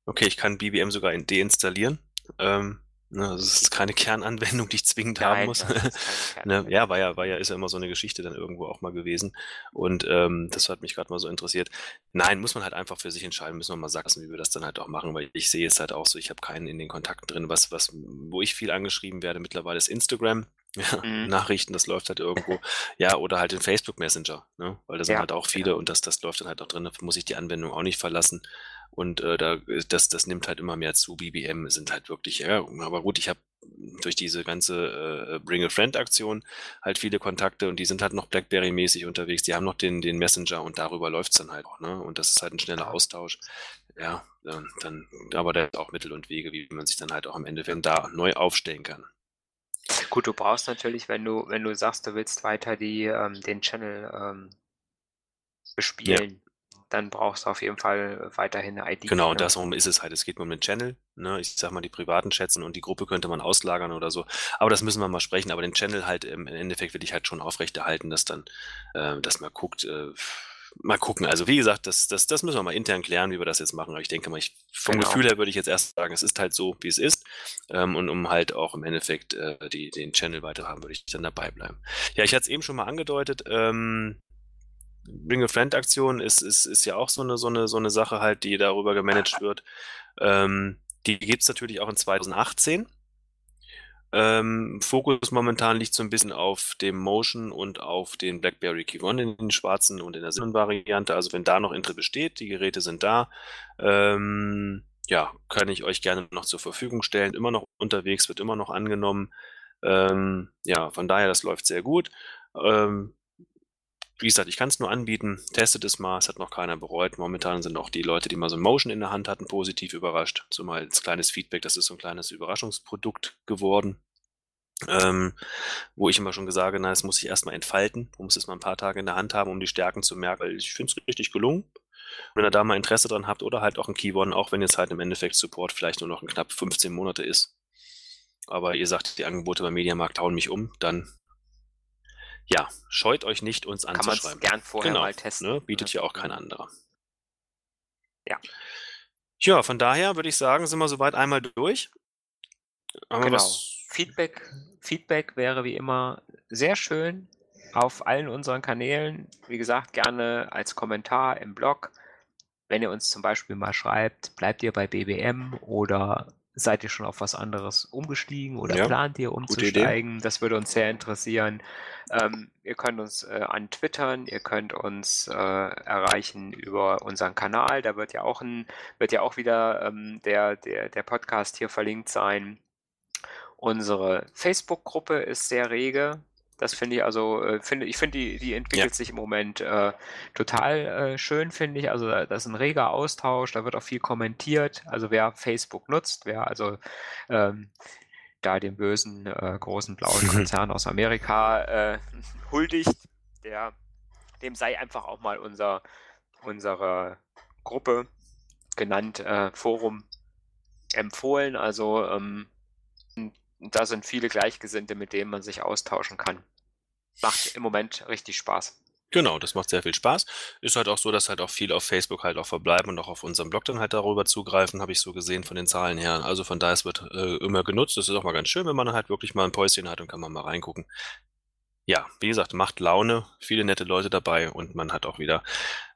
okay, ich kann BBM sogar deinstallieren. Ähm, Ne, also es ist keine Kernanwendung, die ich zwingend haben muss. ne, ja, war ja, war ja, ist ja immer so eine Geschichte dann irgendwo auch mal gewesen. Und ähm, das hat mich gerade mal so interessiert. Nein, muss man halt einfach für sich entscheiden, müssen wir mal sagen, wie wir das dann halt auch machen, weil ich sehe es halt auch so, ich habe keinen in den Kontakten drin. Was, was, wo ich viel angeschrieben werde mittlerweile ist Instagram. Ja, mhm. Nachrichten, das läuft halt irgendwo. Ja, oder halt den Facebook Messenger, ne? Weil da sind ja, halt auch viele ja. und das, das läuft dann halt auch drin, da muss ich die Anwendung auch nicht verlassen. Und äh, da, das, das nimmt halt immer mehr zu. BBM sind halt wirklich, ja, aber gut, ich habe durch diese ganze äh, Bring a Friend Aktion halt viele Kontakte und die sind halt noch Blackberry-mäßig unterwegs. Die haben noch den, den Messenger und darüber läuft es dann halt auch, ne? Und das ist halt ein schneller Austausch. Ja, dann, dann aber da ist auch Mittel und Wege, wie man sich dann halt auch am Ende wenn da neu aufstellen kann. Gut, du brauchst natürlich, wenn du, wenn du sagst, du willst weiter die, ähm, den Channel ähm, bespielen, dann brauchst du auf jeden Fall weiterhin eine ID. Genau, und darum ist es halt. Es geht nur um den Channel. Ne? Ich sag mal, die privaten Schätzen und die Gruppe könnte man auslagern oder so. Aber das müssen wir mal sprechen. Aber den Channel halt im Endeffekt will ich halt schon aufrechterhalten, dass dann, äh, dass man guckt, äh, mal gucken. Also wie gesagt, das, das, das müssen wir mal intern klären, wie wir das jetzt machen. Aber ich denke mal, ich, vom genau. Gefühl her würde ich jetzt erst sagen, es ist halt so, wie es ist. Ähm, und um halt auch im Endeffekt äh, die, den Channel weiter haben, würde ich dann dabei bleiben. Ja, ich hatte es eben schon mal angedeutet. Ähm, Bring a Friend Aktion ist, ist, ist ja auch so eine, so, eine, so eine Sache halt, die darüber gemanagt wird. Ähm, die gibt es natürlich auch in 2018. Ähm, Fokus momentan liegt so ein bisschen auf dem Motion und auf den BlackBerry Key One in den schwarzen und in der silbernen Variante. Also wenn da noch Interesse besteht, die Geräte sind da, ähm, ja, kann ich euch gerne noch zur Verfügung stellen. Immer noch unterwegs, wird immer noch angenommen. Ähm, ja, von daher, das läuft sehr gut. Ähm, wie gesagt, ich kann es nur anbieten. Testet es mal, es hat noch keiner bereut. Momentan sind auch die Leute, die mal so ein Motion in der Hand hatten, positiv überrascht. So mal als kleines Feedback, das ist so ein kleines Überraschungsprodukt geworden. Ähm, wo ich immer schon gesagt habe, na, das muss ich erstmal entfalten. Man muss es mal ein paar Tage in der Hand haben, um die Stärken zu merken, ich finde es richtig gelungen. Wenn ihr da mal Interesse dran habt oder halt auch ein Key One, auch wenn jetzt halt im Endeffekt Support vielleicht nur noch knapp 15 Monate ist. Aber ihr sagt, die Angebote beim Mediamarkt hauen mich um, dann ja, scheut euch nicht, uns Kann anzuschreiben. Kann man gern vorher genau, mal testen. Ne? Bietet ja auch kein anderer. Ja. Ja, von daher würde ich sagen, sind wir soweit einmal durch. Haben genau. Feedback, Feedback wäre wie immer sehr schön auf allen unseren Kanälen. Wie gesagt, gerne als Kommentar im Blog. Wenn ihr uns zum Beispiel mal schreibt, bleibt ihr bei BBM oder seid ihr schon auf was anderes umgestiegen oder ja, plant ihr umzusteigen? Das würde uns sehr interessieren. Ähm, ihr könnt uns äh, antwittern, ihr könnt uns äh, erreichen über unseren Kanal. Da wird ja auch ein, wird ja auch wieder ähm, der, der, der Podcast hier verlinkt sein. Unsere Facebook-Gruppe ist sehr rege. Das finde ich also, äh, finde ich finde die, die entwickelt ja. sich im Moment äh, total äh, schön, finde ich. Also das ist ein reger Austausch, da wird auch viel kommentiert. Also wer Facebook nutzt, wer also ähm, da dem bösen äh, großen blauen Konzern aus Amerika äh, huldigt, der, dem sei einfach auch mal unser, unsere Gruppe genannt äh, Forum empfohlen. Also ähm, da sind viele Gleichgesinnte, mit denen man sich austauschen kann. Macht im Moment richtig Spaß. Genau, das macht sehr viel Spaß. Ist halt auch so, dass halt auch viel auf Facebook halt auch verbleiben und auch auf unserem Blog dann halt darüber zugreifen, habe ich so gesehen von den Zahlen her. Also von daher, es wird äh, immer genutzt. Das ist auch mal ganz schön, wenn man halt wirklich mal ein Päuschen hat und kann man mal reingucken ja, wie gesagt, macht Laune, viele nette Leute dabei und man hat auch wieder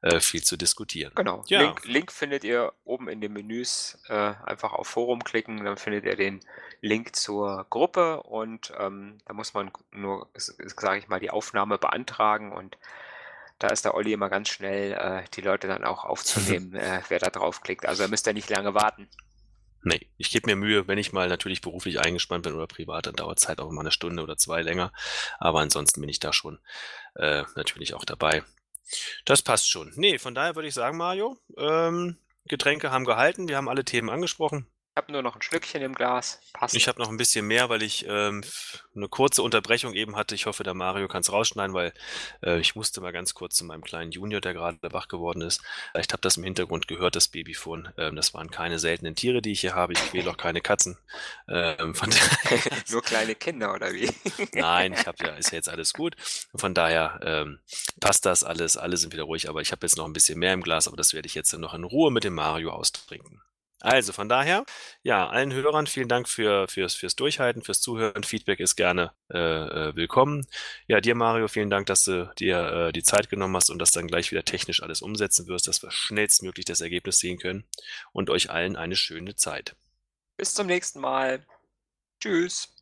äh, viel zu diskutieren. Genau. Ja. Link, Link, findet ihr oben in den Menüs. Äh, einfach auf Forum klicken, dann findet ihr den Link zur Gruppe und ähm, da muss man nur, sage ich mal, die Aufnahme beantragen und da ist der Olli immer ganz schnell, äh, die Leute dann auch aufzunehmen, äh, wer da draufklickt. Also da müsst ihr nicht lange warten. Nee, ich gebe mir Mühe, wenn ich mal natürlich beruflich eingespannt bin oder privat, dann dauert es halt auch mal eine Stunde oder zwei länger. Aber ansonsten bin ich da schon äh, natürlich auch dabei. Das passt schon. Nee, von daher würde ich sagen, Mario, ähm, Getränke haben gehalten, wir haben alle Themen angesprochen. Ich habe nur noch ein Schlückchen im Glas. Passt. Ich habe noch ein bisschen mehr, weil ich ähm, eine kurze Unterbrechung eben hatte. Ich hoffe, der Mario kann es rausschneiden, weil äh, ich musste mal ganz kurz zu meinem kleinen Junior, der gerade wach geworden ist. Vielleicht habt ihr das im Hintergrund gehört, das Babyfon. Ähm, das waren keine seltenen Tiere, die ich hier habe. Ich quäle auch keine Katzen. Ähm, Nur kleine Kinder, oder wie? Nein, ich habe ja, ist ja jetzt alles gut. Von daher ähm, passt das alles. Alle sind wieder ruhig, aber ich habe jetzt noch ein bisschen mehr im Glas, aber das werde ich jetzt dann noch in Ruhe mit dem Mario austrinken. Also von daher, ja, allen Hörern vielen Dank für, fürs, fürs Durchhalten, fürs Zuhören. Feedback ist gerne äh, äh, willkommen. Ja, dir Mario, vielen Dank, dass du dir äh, die Zeit genommen hast und das dann gleich wieder technisch alles umsetzen wirst, dass wir schnellstmöglich das Ergebnis sehen können und euch allen eine schöne Zeit. Bis zum nächsten Mal. Tschüss.